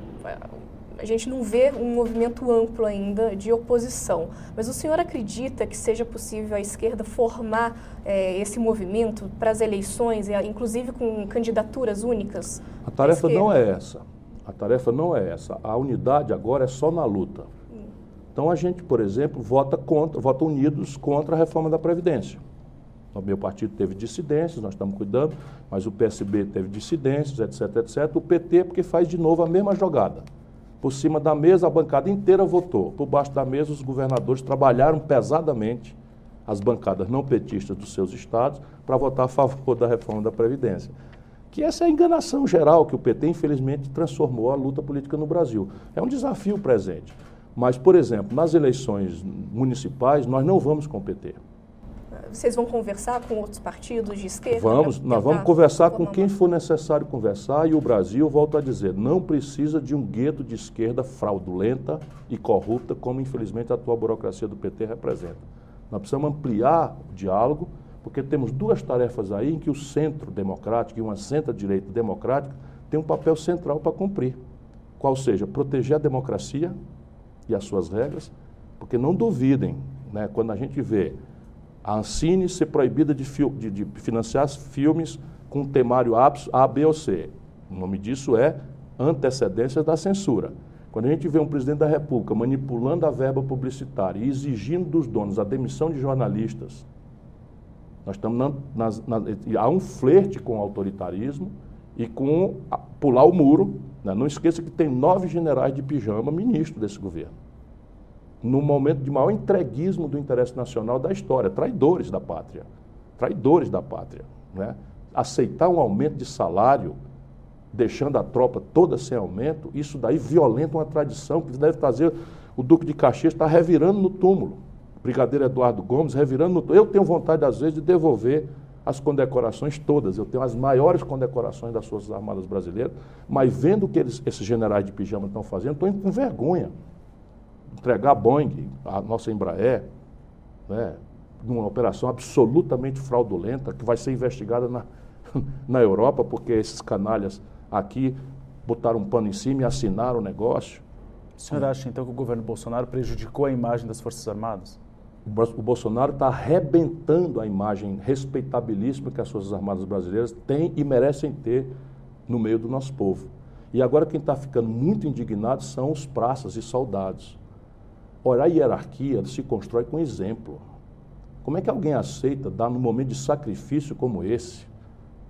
a gente não vê um movimento amplo ainda de oposição. Mas o senhor acredita que seja possível a esquerda formar é, esse movimento para as eleições, inclusive com candidaturas únicas? A tarefa não é essa. A tarefa não é essa. A unidade agora é só na luta. Hum. Então a gente, por exemplo, vota contra, vota unidos contra a reforma da Previdência. O meu partido teve dissidências, nós estamos cuidando, mas o PSB teve dissidências, etc, etc. O PT, porque faz de novo a mesma jogada. Por cima da mesa, a bancada inteira votou. Por baixo da mesa, os governadores trabalharam pesadamente, as bancadas não petistas dos seus estados, para votar a favor da reforma da Previdência. Que essa é a enganação geral que o PT, infelizmente, transformou a luta política no Brasil. É um desafio presente. Mas, por exemplo, nas eleições municipais, nós não vamos com o PT. Vocês vão conversar com outros partidos de esquerda? Vamos, nós vamos conversar com quem for necessário conversar e o Brasil, volto a dizer, não precisa de um gueto de esquerda fraudulenta e corrupta, como infelizmente a atual burocracia do PT representa. Nós precisamos ampliar o diálogo, porque temos duas tarefas aí em que o centro democrático e uma centro-direita democrática tem um papel central para cumprir. Qual seja, proteger a democracia e as suas regras, porque não duvidem, né, quando a gente vê a Ancine ser proibida de, de, de financiar filmes com temário A, B ou C. O nome disso é antecedência da censura. Quando a gente vê um presidente da República manipulando a verba publicitária e exigindo dos donos a demissão de jornalistas, nós estamos na, na, na, há um flerte com o autoritarismo e com a, pular o muro. Né? Não esqueça que tem nove generais de pijama ministro desse governo no momento de maior entreguismo do interesse nacional da história, traidores da pátria, traidores da pátria. Né? Aceitar um aumento de salário, deixando a tropa toda sem aumento, isso daí violenta uma tradição que deve trazer. O Duque de Caxias está revirando no túmulo. O Brigadeiro Eduardo Gomes revirando no túmulo. Eu tenho vontade, às vezes, de devolver as condecorações todas. Eu tenho as maiores condecorações das Forças Armadas Brasileiras, mas vendo o que eles, esses generais de pijama estão fazendo, estou com vergonha entregar a Boeing, a nossa Embraer, né, numa operação absolutamente fraudulenta, que vai ser investigada na, na Europa, porque esses canalhas aqui botaram um pano em cima e assinaram o negócio. O senhor acha então que o governo Bolsonaro prejudicou a imagem das Forças Armadas? O Bolsonaro está arrebentando a imagem respeitabilíssima que as Forças Armadas brasileiras têm e merecem ter no meio do nosso povo. E agora quem está ficando muito indignado são os praças e soldados. Ora, a hierarquia se constrói com exemplo. Como é que alguém aceita dar num momento de sacrifício como esse,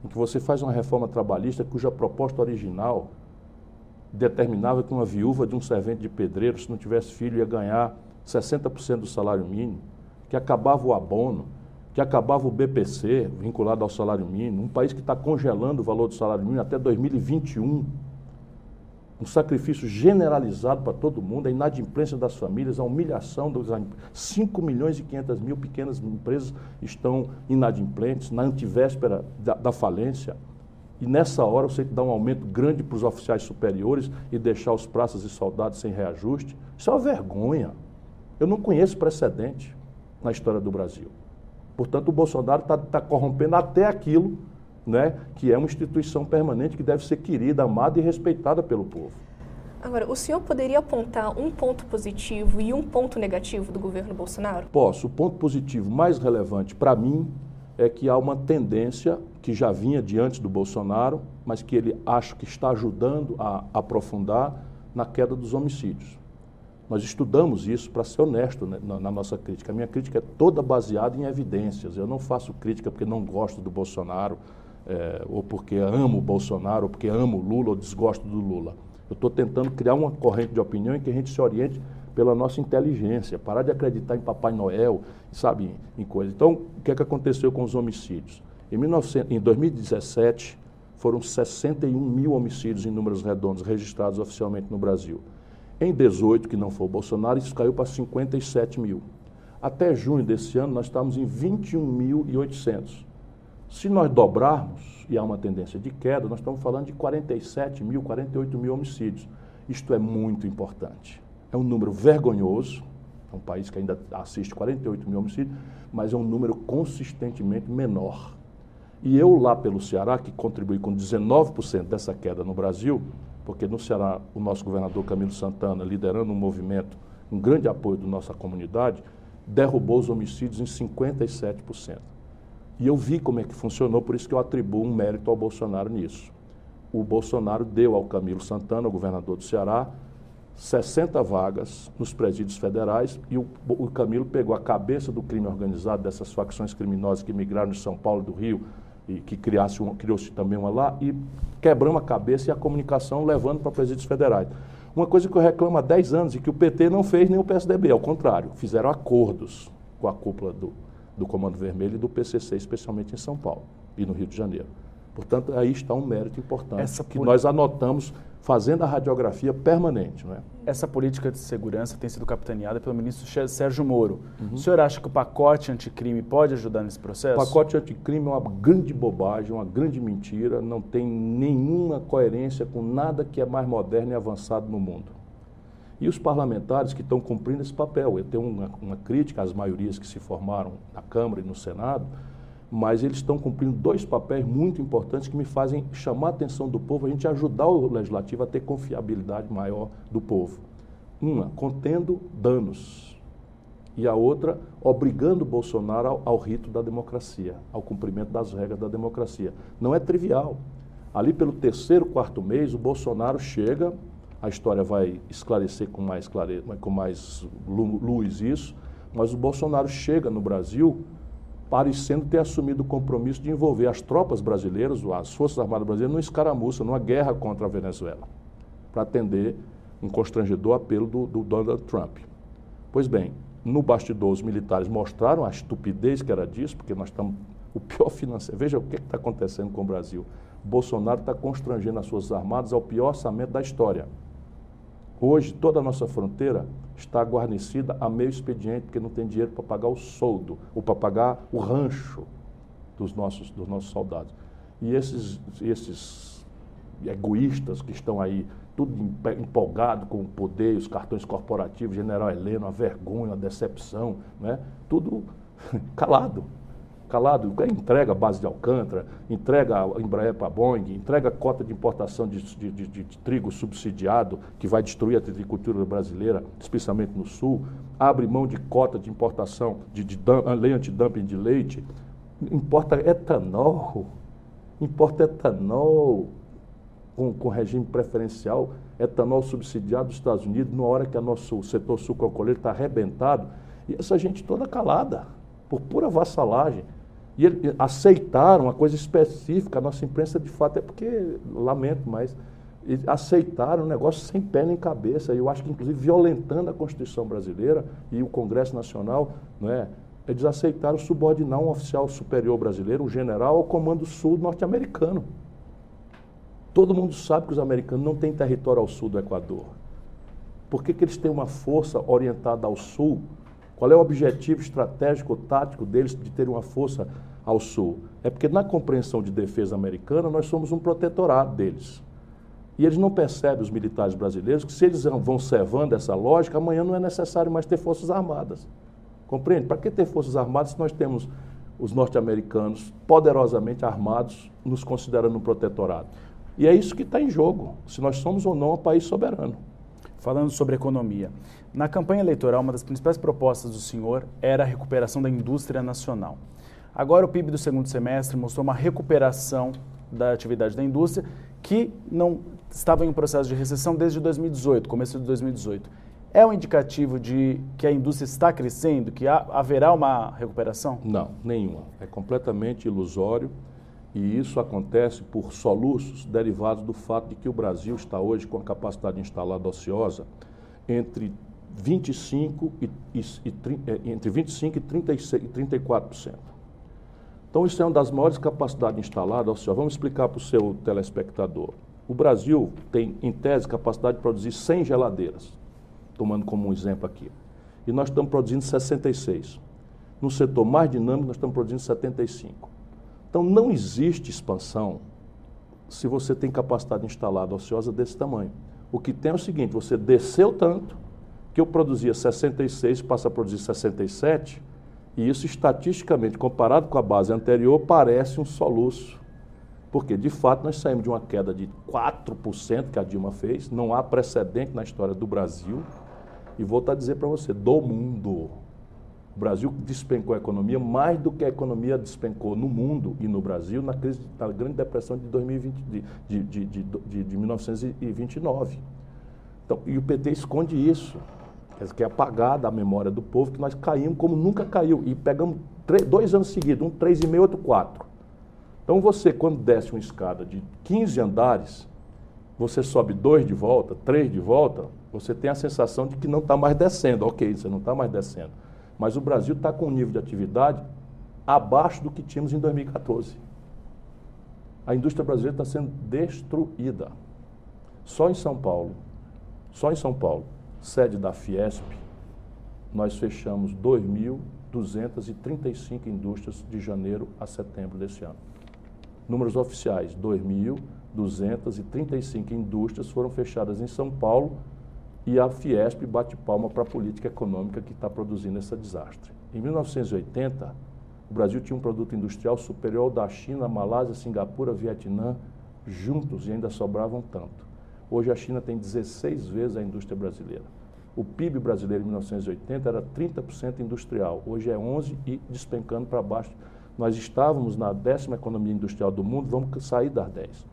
em que você faz uma reforma trabalhista cuja proposta original determinava que uma viúva de um servente de pedreiro, se não tivesse filho, ia ganhar 60% do salário mínimo, que acabava o abono, que acabava o BPC, vinculado ao salário mínimo, um país que está congelando o valor do salário mínimo até 2021. Um sacrifício generalizado para todo mundo, a inadimplência das famílias, a humilhação dos 5 milhões e 500 mil pequenas empresas estão inadimplentes, na antivéspera da, da falência. E nessa hora você tem que dar um aumento grande para os oficiais superiores e deixar os praças e soldados sem reajuste. Isso é uma vergonha. Eu não conheço precedente na história do Brasil. Portanto, o Bolsonaro está tá corrompendo até aquilo né, que é uma instituição permanente que deve ser querida, amada e respeitada pelo povo. Agora, o senhor poderia apontar um ponto positivo e um ponto negativo do governo Bolsonaro? Posso. O ponto positivo mais relevante para mim é que há uma tendência que já vinha diante do Bolsonaro, mas que ele acho que está ajudando a aprofundar na queda dos homicídios. Nós estudamos isso para ser honesto né, na, na, nossa crítica. A minha crítica é toda baseada em evidências. Eu não faço crítica porque não gosto do Bolsonaro, é, ou porque amo o Bolsonaro, ou porque amo o Lula, ou desgosto do Lula. Eu estou tentando criar uma corrente de opinião em que a gente se oriente pela nossa inteligência, parar de acreditar em Papai Noel, sabe, em coisas. Então, o que é que aconteceu com os homicídios? Em, 19, em 2017, foram 61 mil homicídios em números redondos registrados oficialmente no Brasil. Em 18, que não foi o Bolsonaro, isso caiu para 57 mil. Até junho desse ano, nós estamos em 21.800. Se nós dobrarmos, e há uma tendência de queda, nós estamos falando de 47 mil, 48 mil homicídios. Isto é muito importante. É um número vergonhoso, é um país que ainda assiste 48 mil homicídios, mas é um número consistentemente menor. E eu lá pelo Ceará, que contribui com 19% dessa queda no Brasil, porque no Ceará o nosso governador Camilo Santana, liderando um movimento, um grande apoio da nossa comunidade, derrubou os homicídios em 57%. E eu vi como é que funcionou, por isso que eu atribuo um mérito ao Bolsonaro nisso. O Bolsonaro deu ao Camilo Santana, o governador do Ceará, 60 vagas nos presídios federais e o, o Camilo pegou a cabeça do crime organizado, dessas facções criminosas que migraram de São Paulo do Rio, e que criasse um, criou-se também uma lá, e quebramos a cabeça e a comunicação levando para presídios federais. Uma coisa que eu reclamo há 10 anos e que o PT não fez nem o PSDB, ao contrário, fizeram acordos com a cúpula do, do Comando Vermelho e do PCC, especialmente em São Paulo e no Rio de Janeiro. Portanto, aí está um mérito importante Essa que nós anotamos fazendo a radiografia permanente. Não é? Essa política de segurança tem sido capitaneada pelo ministro Sérgio Moro. Uhum. O senhor acha que o pacote anticrime pode ajudar nesse processo? O pacote anticrime é uma grande bobagem, uma grande mentira, não tem nenhuma coerência com nada que é mais moderno e avançado no mundo. E os parlamentares que estão cumprindo esse papel. Eu tenho uma, uma crítica às maiorias que se formaram na Câmara e no Senado, mas eles estão cumprindo dois papéis muito importantes que me fazem chamar a atenção do povo, a gente ajudar o legislativo a ter confiabilidade maior do povo. Uma, contendo danos, e a outra, obrigando Bolsonaro ao, ao rito da democracia, ao cumprimento das regras da democracia. Não é trivial. Ali pelo terceiro, quarto mês, o Bolsonaro chega, a história vai esclarecer com mais, clareza, com mais luz isso, mas o Bolsonaro chega no Brasil parecendo ter assumido o compromisso de envolver as tropas brasileiras, as Forças Armadas brasileiras, numa escaramuça, numa guerra contra a Venezuela, para atender um constrangedor apelo do, do Donald Trump. Pois bem, no bastidor, os militares mostraram a estupidez que era disso, porque nós estamos. O pior financeiro. Veja o que está acontecendo com o Brasil. Bolsonaro está constrangendo as Forças Armadas ao pior orçamento da história. Hoje, toda a nossa fronteira está guarnecida a meio expediente, porque não tem dinheiro para pagar o soldo, ou para pagar o rancho dos nossos, dos nossos soldados. E esses, esses egoístas que estão aí, tudo empolgado com o poder, os cartões corporativos, General Heleno, a vergonha, a decepção, né? tudo calado calado, entrega a base de Alcântara, entrega a Embraer para a Boeing, entrega a cota de importação de, de, de, de, trigo subsidiado, que vai destruir a agricultura brasileira, especialmente no Sul, abre mão de cota de importação de, de lei antidumping de leite, importa etanol, importa etanol com, com regime preferencial, etanol subsidiado dos Estados Unidos, na hora que o nosso setor sucrocoleiro está arrebentado, e essa gente toda calada, por pura vassalagem. E eles aceitaram uma coisa específica, a nossa imprensa de fato é porque, lamento, mas aceitaram um negócio sem pé nem cabeça, eu acho que inclusive violentando a Constituição brasileira e o Congresso Nacional, não é? Eles aceitaram subordinar um oficial superior brasileiro, um general, ao Comando Sul norte-americano. Todo mundo sabe que os americanos não têm território ao sul do Equador. Por que, que eles têm uma força orientada ao sul? Qual é o objetivo estratégico, tático deles de ter uma força ao sul? É porque na compreensão de defesa americana nós somos um protetorado deles. E eles não percebem, os militares brasileiros, que se eles vão servando essa lógica, amanhã não é necessário mais ter forças armadas. Compreende? Para que ter forças armadas se nós temos os norte-americanos poderosamente armados, nos considerando um protetorado? E é isso que está em jogo, se nós somos ou não um país soberano. Falando sobre economia, na campanha eleitoral, uma das principais propostas do senhor era a recuperação da indústria nacional. Agora, o PIB do segundo semestre mostrou uma recuperação da atividade da indústria que não estava em um processo de recessão desde 2018, começo de 2018. É um indicativo de que a indústria está crescendo, que haverá uma recuperação? Não, nenhuma. É completamente ilusório. E isso acontece por soluços derivados do fato de que o Brasil está hoje com a capacidade instalada ociosa entre 25 e, e, e, é, entre 25 e, 36, e 34%. Então, isso é uma das maiores capacidades instaladas ociosa. Vamos explicar para o seu telespectador. O Brasil tem, em tese, capacidade de produzir 100 geladeiras, tomando como um exemplo aqui. E nós estamos produzindo 66. No setor mais dinâmico, nós estamos produzindo 75. Então não existe expansão se você tem capacidade instalada ociosa desse tamanho. O que tem é o seguinte, você desceu tanto que eu produzia 66, passa a produzir 67, e isso estatisticamente, comparado com a base anterior, parece um soluço. Porque, de fato, nós saímos de uma queda de 4% que a Dilma fez, não há precedente na história do Brasil, e volto a dizer para você, do mundo. O Brasil despencou a economia mais do que a economia despencou no mundo e no Brasil na crise da Grande Depressão de, 2020, de, de, de, de, de 1929. Então, e o PT esconde isso, quer é apagar da memória do povo que nós caímos como nunca caiu. E pegamos três, dois anos seguidos, um 3,5, outro 4. Então você, quando desce uma escada de 15 andares, você sobe dois de volta, três de volta, você tem a sensação de que não está mais descendo. Ok, você não está mais descendo. Mas o Brasil está com um nível de atividade abaixo do que tínhamos em 2014. A indústria brasileira está sendo destruída. Só em São Paulo, só em São Paulo, sede da Fiesp, nós fechamos 2.235 indústrias de janeiro a setembro desse ano. Números oficiais, 2.235 indústrias foram fechadas em São Paulo e a Fiesp bate palma para a política econômica que está produzindo esse desastre. Em 1980, o Brasil tinha um produto industrial superior ao da China, Malásia, Singapura, Vietnã, juntos e ainda sobravam tanto. Hoje a China tem 16 vezes a indústria brasileira. O PIB brasileiro em 1980 era 30% industrial, hoje é 11% e despencando para baixo. Nós estávamos na décima economia industrial do mundo, vamos sair das 10.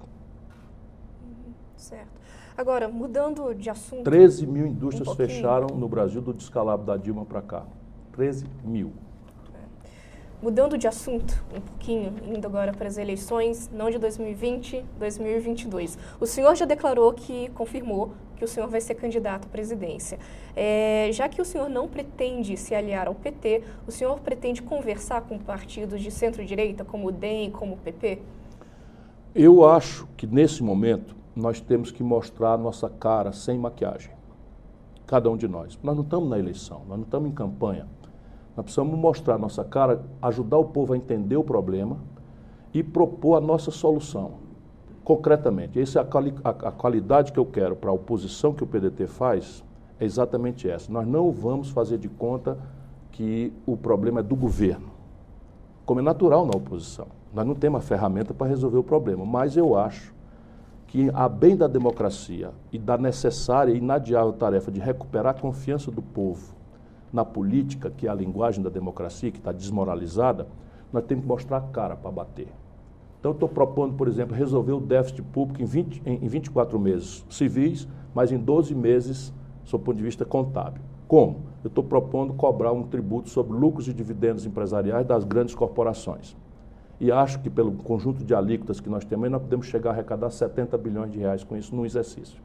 Certo. Agora, mudando de assunto. 13 mil indústrias um fecharam no Brasil do descalabro da Dilma para cá. 13 mil. É. Mudando de assunto um pouquinho, indo agora para as eleições, não de 2020, 2022. O senhor já declarou que confirmou que o senhor vai ser candidato à presidência. É, já que o senhor não pretende se aliar ao PT, o senhor pretende conversar com partidos de centro-direita, como o DEM, como o PP? Eu acho que nesse momento nós temos que mostrar a nossa cara sem maquiagem. Cada um de nós. Nós não estamos na eleição, nós não estamos em campanha. Nós precisamos mostrar a nossa cara, ajudar o povo a entender o problema e propor a nossa solução, concretamente. Essa é a, quali a, a qualidade que eu quero para a oposição que o PDT faz, é exatamente essa. Nós não vamos fazer de conta que o problema é do governo, como é natural na oposição. Nós não temos a ferramenta para resolver o problema, mas eu acho que, a bem da democracia e da necessária e inadiável tarefa de recuperar a confiança do povo na política, que é a linguagem da democracia, que está desmoralizada, nós temos que mostrar a cara para bater. Então, estou propondo, por exemplo, resolver o déficit público em, 20, em, em 24 meses civis, mas em 12 meses, sob o ponto de vista contábil. Como? Eu estou propondo cobrar um tributo sobre lucros e dividendos empresariais das grandes corporações. E acho que pelo conjunto de alíquotas que nós temos, nós podemos chegar a arrecadar 70 bilhões de reais com isso num exercício.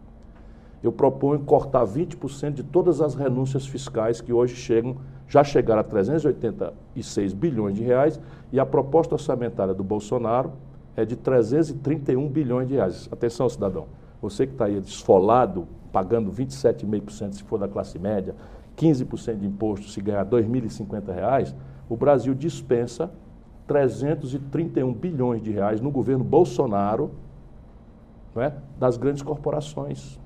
Eu proponho cortar 20% de todas as renúncias fiscais que hoje chegam já chegaram a 386 bilhões de reais e a proposta orçamentária do Bolsonaro é de 331 bilhões de reais. Atenção, cidadão, você que está aí esfolado, pagando 27,5% se for da classe média, 15% de imposto se ganhar R$ 2.050, o Brasil dispensa 331 bilhões de reais no governo Bolsonaro não é, das grandes corporações.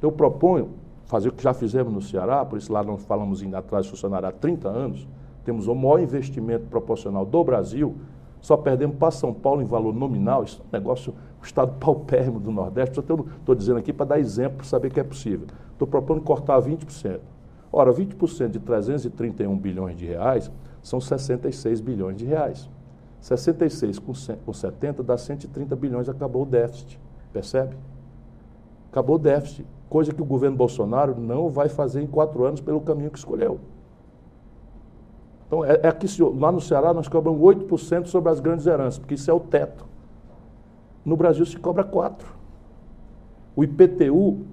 Eu proponho fazer o que já fizemos no Ceará, por isso lá nós falamos em atrás funcionário há 30 anos, temos o maior investimento proporcional do Brasil, só perdemos para São Paulo em valor nominal, isso é um negócio, o estado paupérrimo do Nordeste, estou dizendo aqui para dar exemplo, para saber que é possível. Estou propondo cortar 20%. Ora, 20% de 331 bilhões de reais são 66 bilhões de reais. 66 com 70 dá 130 bilhões, acabou o déficit. Percebe? Acabou o déficit. Coisa que o governo Bolsonaro não vai fazer em quatro anos pelo caminho que escolheu. Então, é, é aqui, lá no Ceará, nós cobramos 8% sobre as grandes heranças, porque isso é o teto. No Brasil se cobra 4%. O IPTU,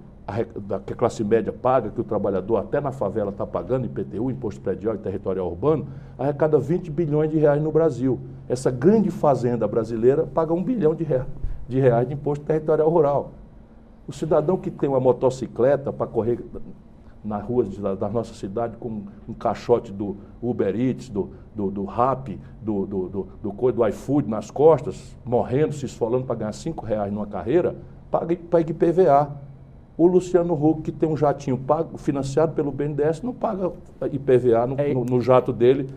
que a classe média paga, que o trabalhador até na favela está pagando, IPTU, Imposto Predial e Territorial Urbano, arrecada 20 bilhões de reais no Brasil. Essa grande fazenda brasileira paga 1 bilhão de reais de, reais de Imposto Territorial Rural. O cidadão que tem uma motocicleta para correr na rua da, nossa cidade com um caixote do Uber Eats, do, do, do Rap, do, do, do, do, do iFood nas costas, morrendo, se esfolando para ganhar 5 reais numa carreira, paga, paga IPVA. O Luciano Huck, que tem um jatinho pago, financiado pelo BNDES, não paga IPVA no, é, no, no jato dele.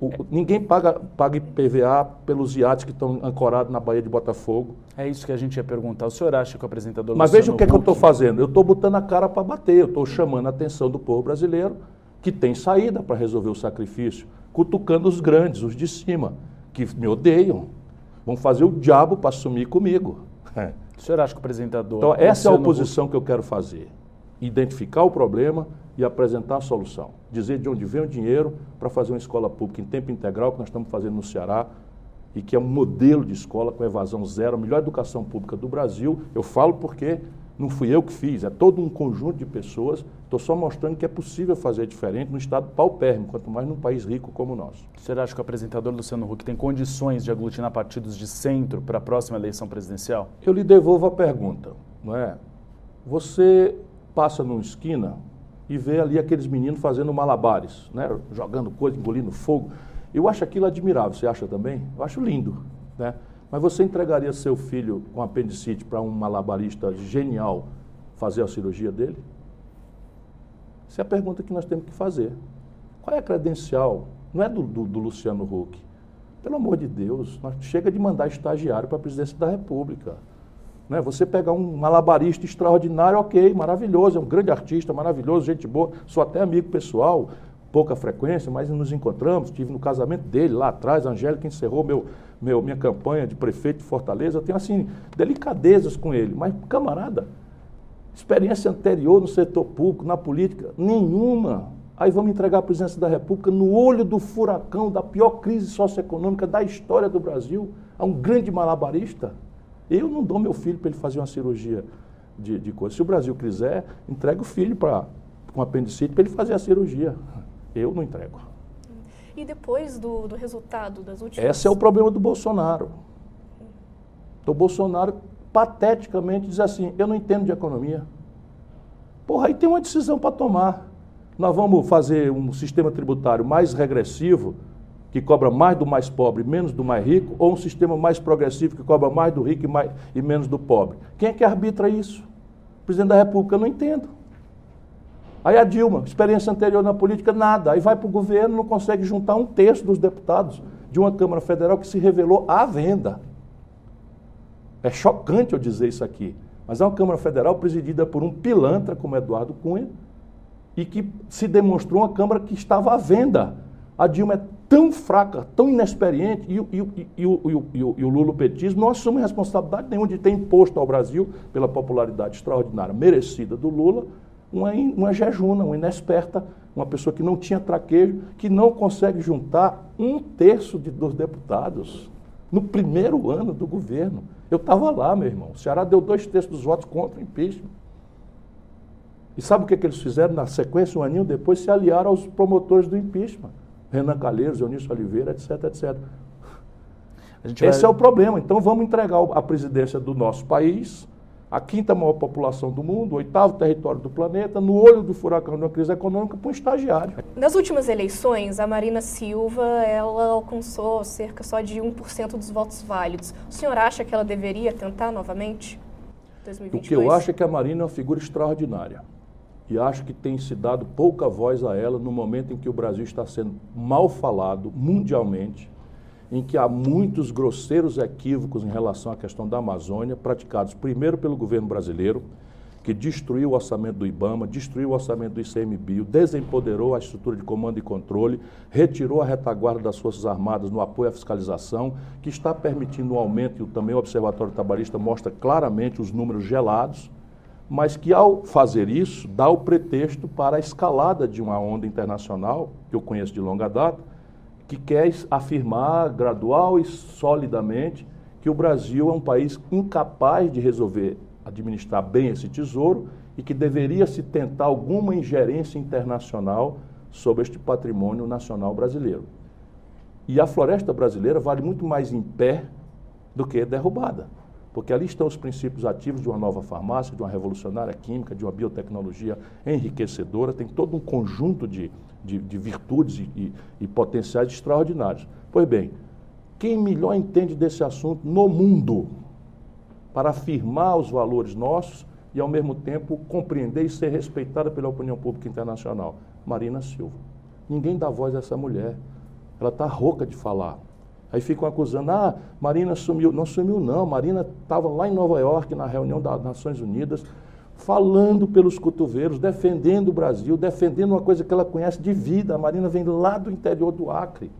O, ninguém paga, paga IPVA pelos iates que estão ancorados na Baía de Botafogo. É isso que a gente ia perguntar. O senhor acha que o apresentador Mas Luciano veja o que, é que eu estou fazendo. Eu estou botando a cara para bater, eu estou chamando a atenção do povo brasileiro, que tem saída para resolver o sacrifício, cutucando os grandes, os de cima, que me odeiam. Vão fazer o diabo para assumir comigo. O senhor acha que o apresentador. Então, essa é a oposição que eu quero fazer. Identificar o problema e apresentar a solução. Dizer de onde vem o dinheiro para fazer uma escola pública em tempo integral, que nós estamos fazendo no Ceará, e que é um modelo de escola com evasão zero, a melhor educação pública do Brasil. Eu falo porque não fui eu que fiz, é todo um conjunto de pessoas. Estou só mostrando que é possível fazer diferente no estado paupérrimo, quanto mais num país rico como o nosso. Você acha que o apresentador Luciano Huck tem condições de aglutinar partidos de centro para a próxima eleição presidencial? Eu lhe devolvo a pergunta, não é? Você passa numa esquina e vê ali aqueles meninos fazendo malabares, né? jogando coisa, engolindo fogo. Eu acho aquilo admirável, você acha também? Eu acho lindo, né? Mas você entregaria seu filho com apendicite para um malabarista genial fazer a cirurgia dele? Essa é a pergunta que nós temos que fazer. Qual é a credencial? Não é do, do, do Luciano Huck. Pelo amor de Deus, nós chega de mandar estagiário para a presidência da República. Né? Você pegar um malabarista extraordinário, ok, maravilhoso, é um grande artista, maravilhoso, gente boa, sou até amigo pessoal, pouca frequência, mas nos encontramos, estive no casamento dele lá atrás, a Angélica encerrou meu, meu, minha campanha de prefeito de Fortaleza, eu tenho assim, delicadezas com ele, mas camarada, experiência anterior no setor público, na política, nenhuma. Aí vamos entregar a presidência da República no olho do furacão, da pior crise socioeconômica da história do Brasil, a um grande malabarista. Eu não dou meu filho para ele fazer uma cirurgia de, de coisa. Se o Brasil quiser, entrega o filho para com apendicite para ele fazer a cirurgia. Eu não entrego. E depois do, do resultado das últimas... Esse é o problema do Bolsonaro. O Bolsonaro pateticamente diz assim, eu não entendo de economia. Porra, aí tem uma decisão para tomar. Nós vamos fazer um sistema tributário mais regressivo, que cobra mais do mais pobre, menos do mais rico, ou um sistema mais progressivo que cobra mais do rico e, mais, e menos do pobre? Quem é que arbitra isso? O presidente da República, eu não entendo. Aí a Dilma, experiência anterior na política, nada. Aí vai para o governo, não consegue juntar um terço dos deputados de uma Câmara Federal que se revelou à venda. É chocante eu dizer isso aqui, mas é uma Câmara Federal presidida por um pilantra como Eduardo Cunha e que se demonstrou uma Câmara que estava à venda. A Dilma é tão fraca, tão inexperiente, e, e, e, e o Lula petismo não assume responsabilidade nenhuma de ter imposto ao Brasil, pela popularidade extraordinária merecida do Lula, uma, uma jejuna, uma inexperta, uma pessoa que não tinha traquejo, que não consegue juntar um terço de, dos deputados no primeiro ano do governo. Eu estava lá, meu irmão. O Ceará deu dois terços dos votos contra o impeachment. E sabe o que, que eles fizeram? Na sequência, um aninho depois, se aliaram aos promotores do impeachment. Renan Calheiros, Eunício Oliveira, etc, etc. Esse vai... é o problema. Então vamos entregar a presidência do nosso país, a quinta maior população do mundo, o oitavo território do planeta, no olho do furacão de uma crise econômica, para um estagiário. Nas últimas eleições, a Marina Silva ela alcançou cerca só de 1% dos votos válidos. O senhor acha que ela deveria tentar novamente? 2022? O que eu acho é que a Marina é uma figura extraordinária. E acho que tem se dado pouca voz a ela no momento em que o Brasil está sendo mal falado mundialmente em que há muitos grosseiros equívocos em relação à questão da Amazônia, praticados primeiro pelo governo brasileiro, que destruiu o orçamento do IBAMA, destruiu o orçamento do ICMBio, desempoderou a estrutura de comando e controle, retirou a retaguarda das Forças Armadas no apoio à fiscalização, que está permitindo um aumento, e também o Observatório Trabalhista mostra claramente os números gelados, mas que ao fazer isso, dá o pretexto para a escalada de uma onda internacional, que eu conheço de longa data, que quer afirmar gradual e solidamente que o Brasil é um país incapaz de resolver administrar bem esse tesouro e que deveria se tentar alguma ingerência internacional sobre este patrimônio nacional brasileiro. E a floresta brasileira vale muito mais em pé do que derrubada, porque ali estão os princípios ativos de uma nova farmácia, de uma revolucionária química, de uma biotecnologia enriquecedora, tem todo um conjunto de de, de virtudes e, e, e potenciais extraordinários. Pois bem, quem melhor entende desse assunto no mundo para afirmar os valores nossos e, ao mesmo tempo, compreender e ser respeitada pela opinião pública internacional? Marina Silva. Ninguém dá voz a essa mulher. Ela está rouca de falar. Aí ficam acusando, ah, Marina sumiu. Não sumiu, não. Marina estava lá em Nova York, na reunião das Nações Unidas, falando pelos cotovelos, defendendo o Brasil, defendendo uma coisa que ela conhece de vida. A Marina vem lá do interior do Acre.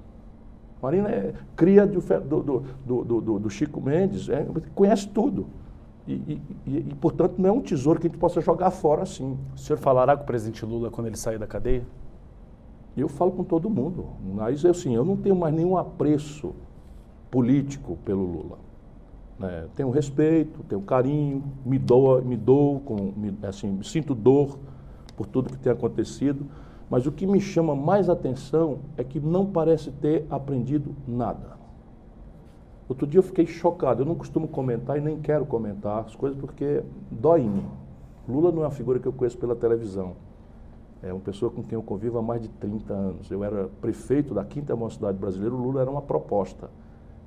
Marina é cria do, do, do, do, do Chico Mendes, é, conhece tudo. E, e, e, e, portanto, não é um tesouro que a gente possa jogar fora assim. O senhor falará com o presidente Lula quando ele sair da cadeia? Eu falo com todo mundo. Mas, assim, eu não tenho mais nenhum apreço político pelo Lula. Né? Tenho respeito, tenho carinho, me dou, me dou com, me, assim, sinto dor por tudo que tem acontecido, mas o que me chama mais atenção é que não parece ter aprendido nada. Outro dia eu fiquei chocado, eu não costumo comentar e nem quero comentar as coisas porque dói em mim. Lula não é uma figura que eu conheço pela televisão. É uma pessoa com quem eu convivo há mais de 30 anos. Eu era prefeito da quinta maior cidade brasileira, o Lula era uma proposta.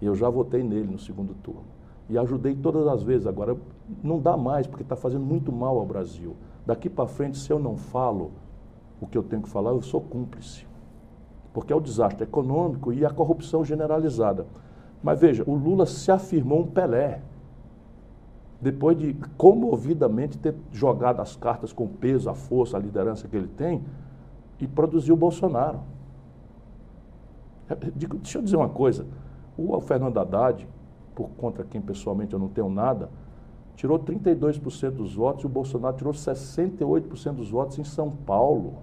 E eu já votei nele no segundo turno. E ajudei todas as vezes. Agora, não dá mais, porque está fazendo muito mal ao Brasil. Daqui para frente, se eu não falo o que eu tenho que falar, eu sou cúmplice. Porque é o desastre econômico e a corrupção generalizada. Mas veja, o Lula se afirmou um Pelé. Depois de comovidamente ter jogado as cartas com peso, a força, a liderança que ele tem, e produziu o Bolsonaro. É, deixa eu dizer uma coisa. O Fernando Haddad, por contra quem pessoalmente eu não tenho nada, tirou 32% dos votos e o Bolsonaro tirou 68% dos votos em São Paulo.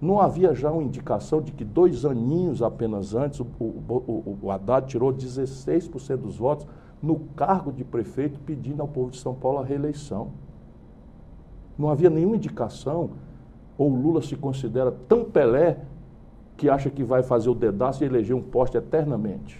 Não havia já uma indicação de que dois aninhos apenas antes o, o, o, o Haddad tirou 16% dos votos no cargo de prefeito pedindo ao povo de São Paulo a reeleição. Não havia nenhuma indicação, ou o Lula se considera tão Pelé que acha que vai fazer o dedaço e eleger um poste eternamente.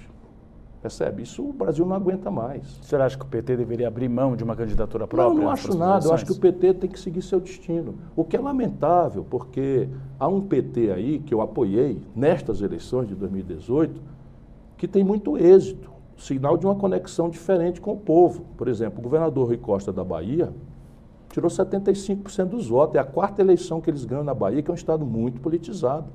Percebe? Isso o Brasil não aguenta mais. Senhor acha que o PT deveria abrir mão de uma candidatura própria? Não, não acho nada. Eu acho que o PT tem que seguir seu destino. O que é lamentável, porque há um PT aí que eu apoiei nestas eleições de 2018 que tem muito êxito, sinal de uma conexão diferente com o povo. Por exemplo, o governador Rui Costa da Bahia tirou 75% dos votos. É a quarta eleição que eles ganham na Bahia, que é um estado muito politizado.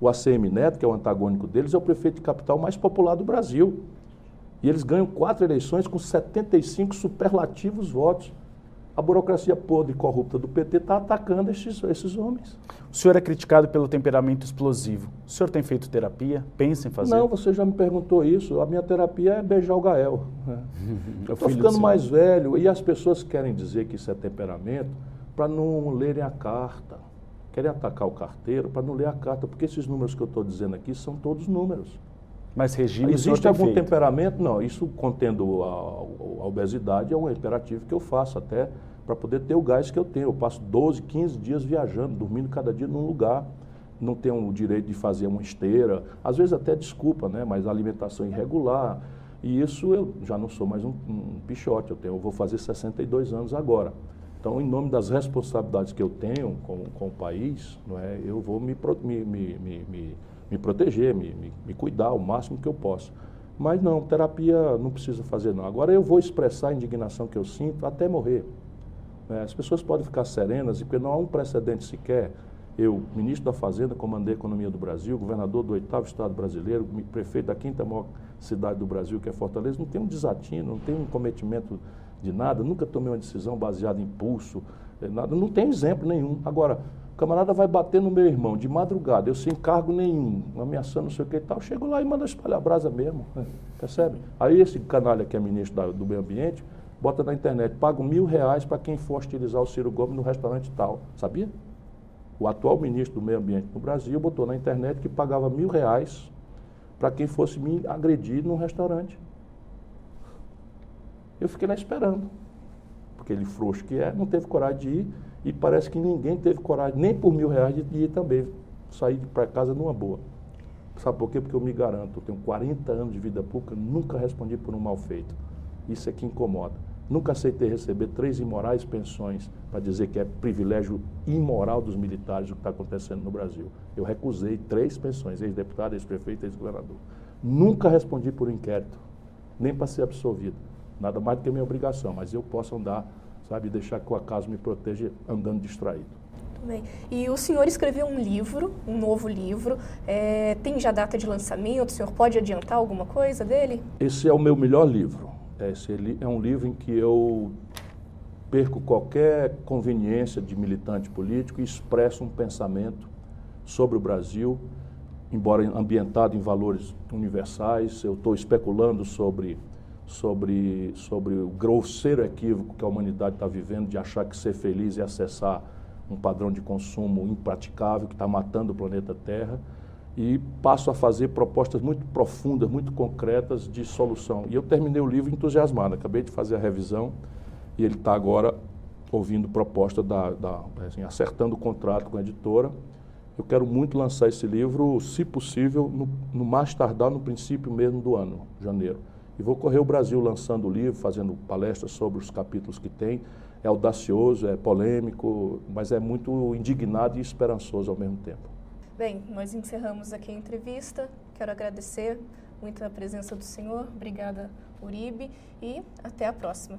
O ACM Neto, que é o antagônico deles, é o prefeito de capital mais popular do Brasil. E eles ganham quatro eleições com 75 superlativos votos. A burocracia podre e corrupta do PT está atacando esses, esses homens. O senhor é criticado pelo temperamento explosivo. O senhor tem feito terapia? Pensa em fazer? Não, você já me perguntou isso. A minha terapia é beijar o Gael. Né? Estou ficando mais velho e as pessoas querem dizer que isso é temperamento para não lerem a carta. Querem atacar o carteiro para não ler a carta, porque esses números que eu estou dizendo aqui são todos números. Mas regime Existe algum temperamento? Não, isso contendo a, a, obesidade é um imperativo que eu faço até para poder ter o gás que eu tenho. Eu passo 12, 15 dias viajando, dormindo cada dia num lugar. Não tenho o direito de fazer uma esteira, às vezes até desculpa, né? mas alimentação irregular. E isso eu já não sou mais um, um pichote, eu, tenho, eu vou fazer 62 anos agora. Então, em nome das responsabilidades que eu tenho com, com o país, não é, eu vou me, me, me, me, me proteger, me, me, me cuidar o máximo que eu posso. Mas não, terapia não precisa fazer não. Agora eu vou expressar a indignação que eu sinto até morrer. É, as pessoas podem ficar serenas, porque não há um precedente sequer. Eu, ministro da Fazenda, comandei a economia do Brasil, governador do oitavo estado brasileiro, prefeito da quinta maior cidade do Brasil, que é Fortaleza, não tem um desatino, não tem um cometimento de nada, nunca tomei uma decisão baseada em impulso, eh, nada, não tem exemplo nenhum. Agora, o camarada vai bater no meu irmão de madrugada, eu sem cargo nenhum, ameaçando não sei o que e tal, chego lá e manda espalhar brasa mesmo, né? percebe? Aí esse canalha que é ministro da, do meio ambiente, bota na internet, pago mil reais para quem for hostilizar o Ciro Gomes no restaurante tal, sabia? O atual ministro do meio ambiente no Brasil botou na internet que pagava mil reais para quem fosse me agredir num restaurante. Eu fiquei lá esperando, porque ele frouxo que é, não teve coragem de ir e parece que ninguém teve coragem, nem por mil reais, de ir também, sair para casa numa boa. Sabe por quê? Porque eu me garanto, eu tenho 40 anos de vida pública, nunca respondi por um mal feito. Isso é que incomoda. Nunca aceitei receber três imorais pensões para dizer que é privilégio imoral dos militares o que está acontecendo no Brasil. Eu recusei três pensões, ex-deputado, ex-prefeito, ex-governador. Nunca respondi por inquérito, nem para ser absolvido. Nada mais do que minha obrigação, mas eu posso andar, sabe, deixar que o acaso me proteja andando distraído. Bem. E o senhor escreveu um livro, um novo livro. É, tem já data de lançamento? O senhor pode adiantar alguma coisa dele? Esse é o meu melhor livro. Esse é um livro em que eu perco qualquer conveniência de militante político e expresso um pensamento sobre o Brasil, embora ambientado em valores universais. Eu estou especulando sobre sobre, sobre o grosseiro equívoco que a humanidade está vivendo de achar que ser feliz é acessar um padrão de consumo impraticável que está matando o planeta Terra e passo a fazer propostas muito profundas, muito concretas de solução. E eu terminei o livro entusiasmado, acabei de fazer a revisão e ele está agora ouvindo proposta da, da assim, acertando o contrato com a editora. Eu quero muito lançar esse livro, se possível, no, no mais tardar no princípio mesmo do ano, janeiro. E vou correr o Brasil lançando o livro, fazendo palestras sobre os capítulos que tem. É audacioso, é polêmico, mas é muito indignado e esperançoso ao mesmo tempo. Bem, nós encerramos aqui a entrevista. Quero agradecer muito a presença do senhor. Obrigada, Uribe, e até a próxima.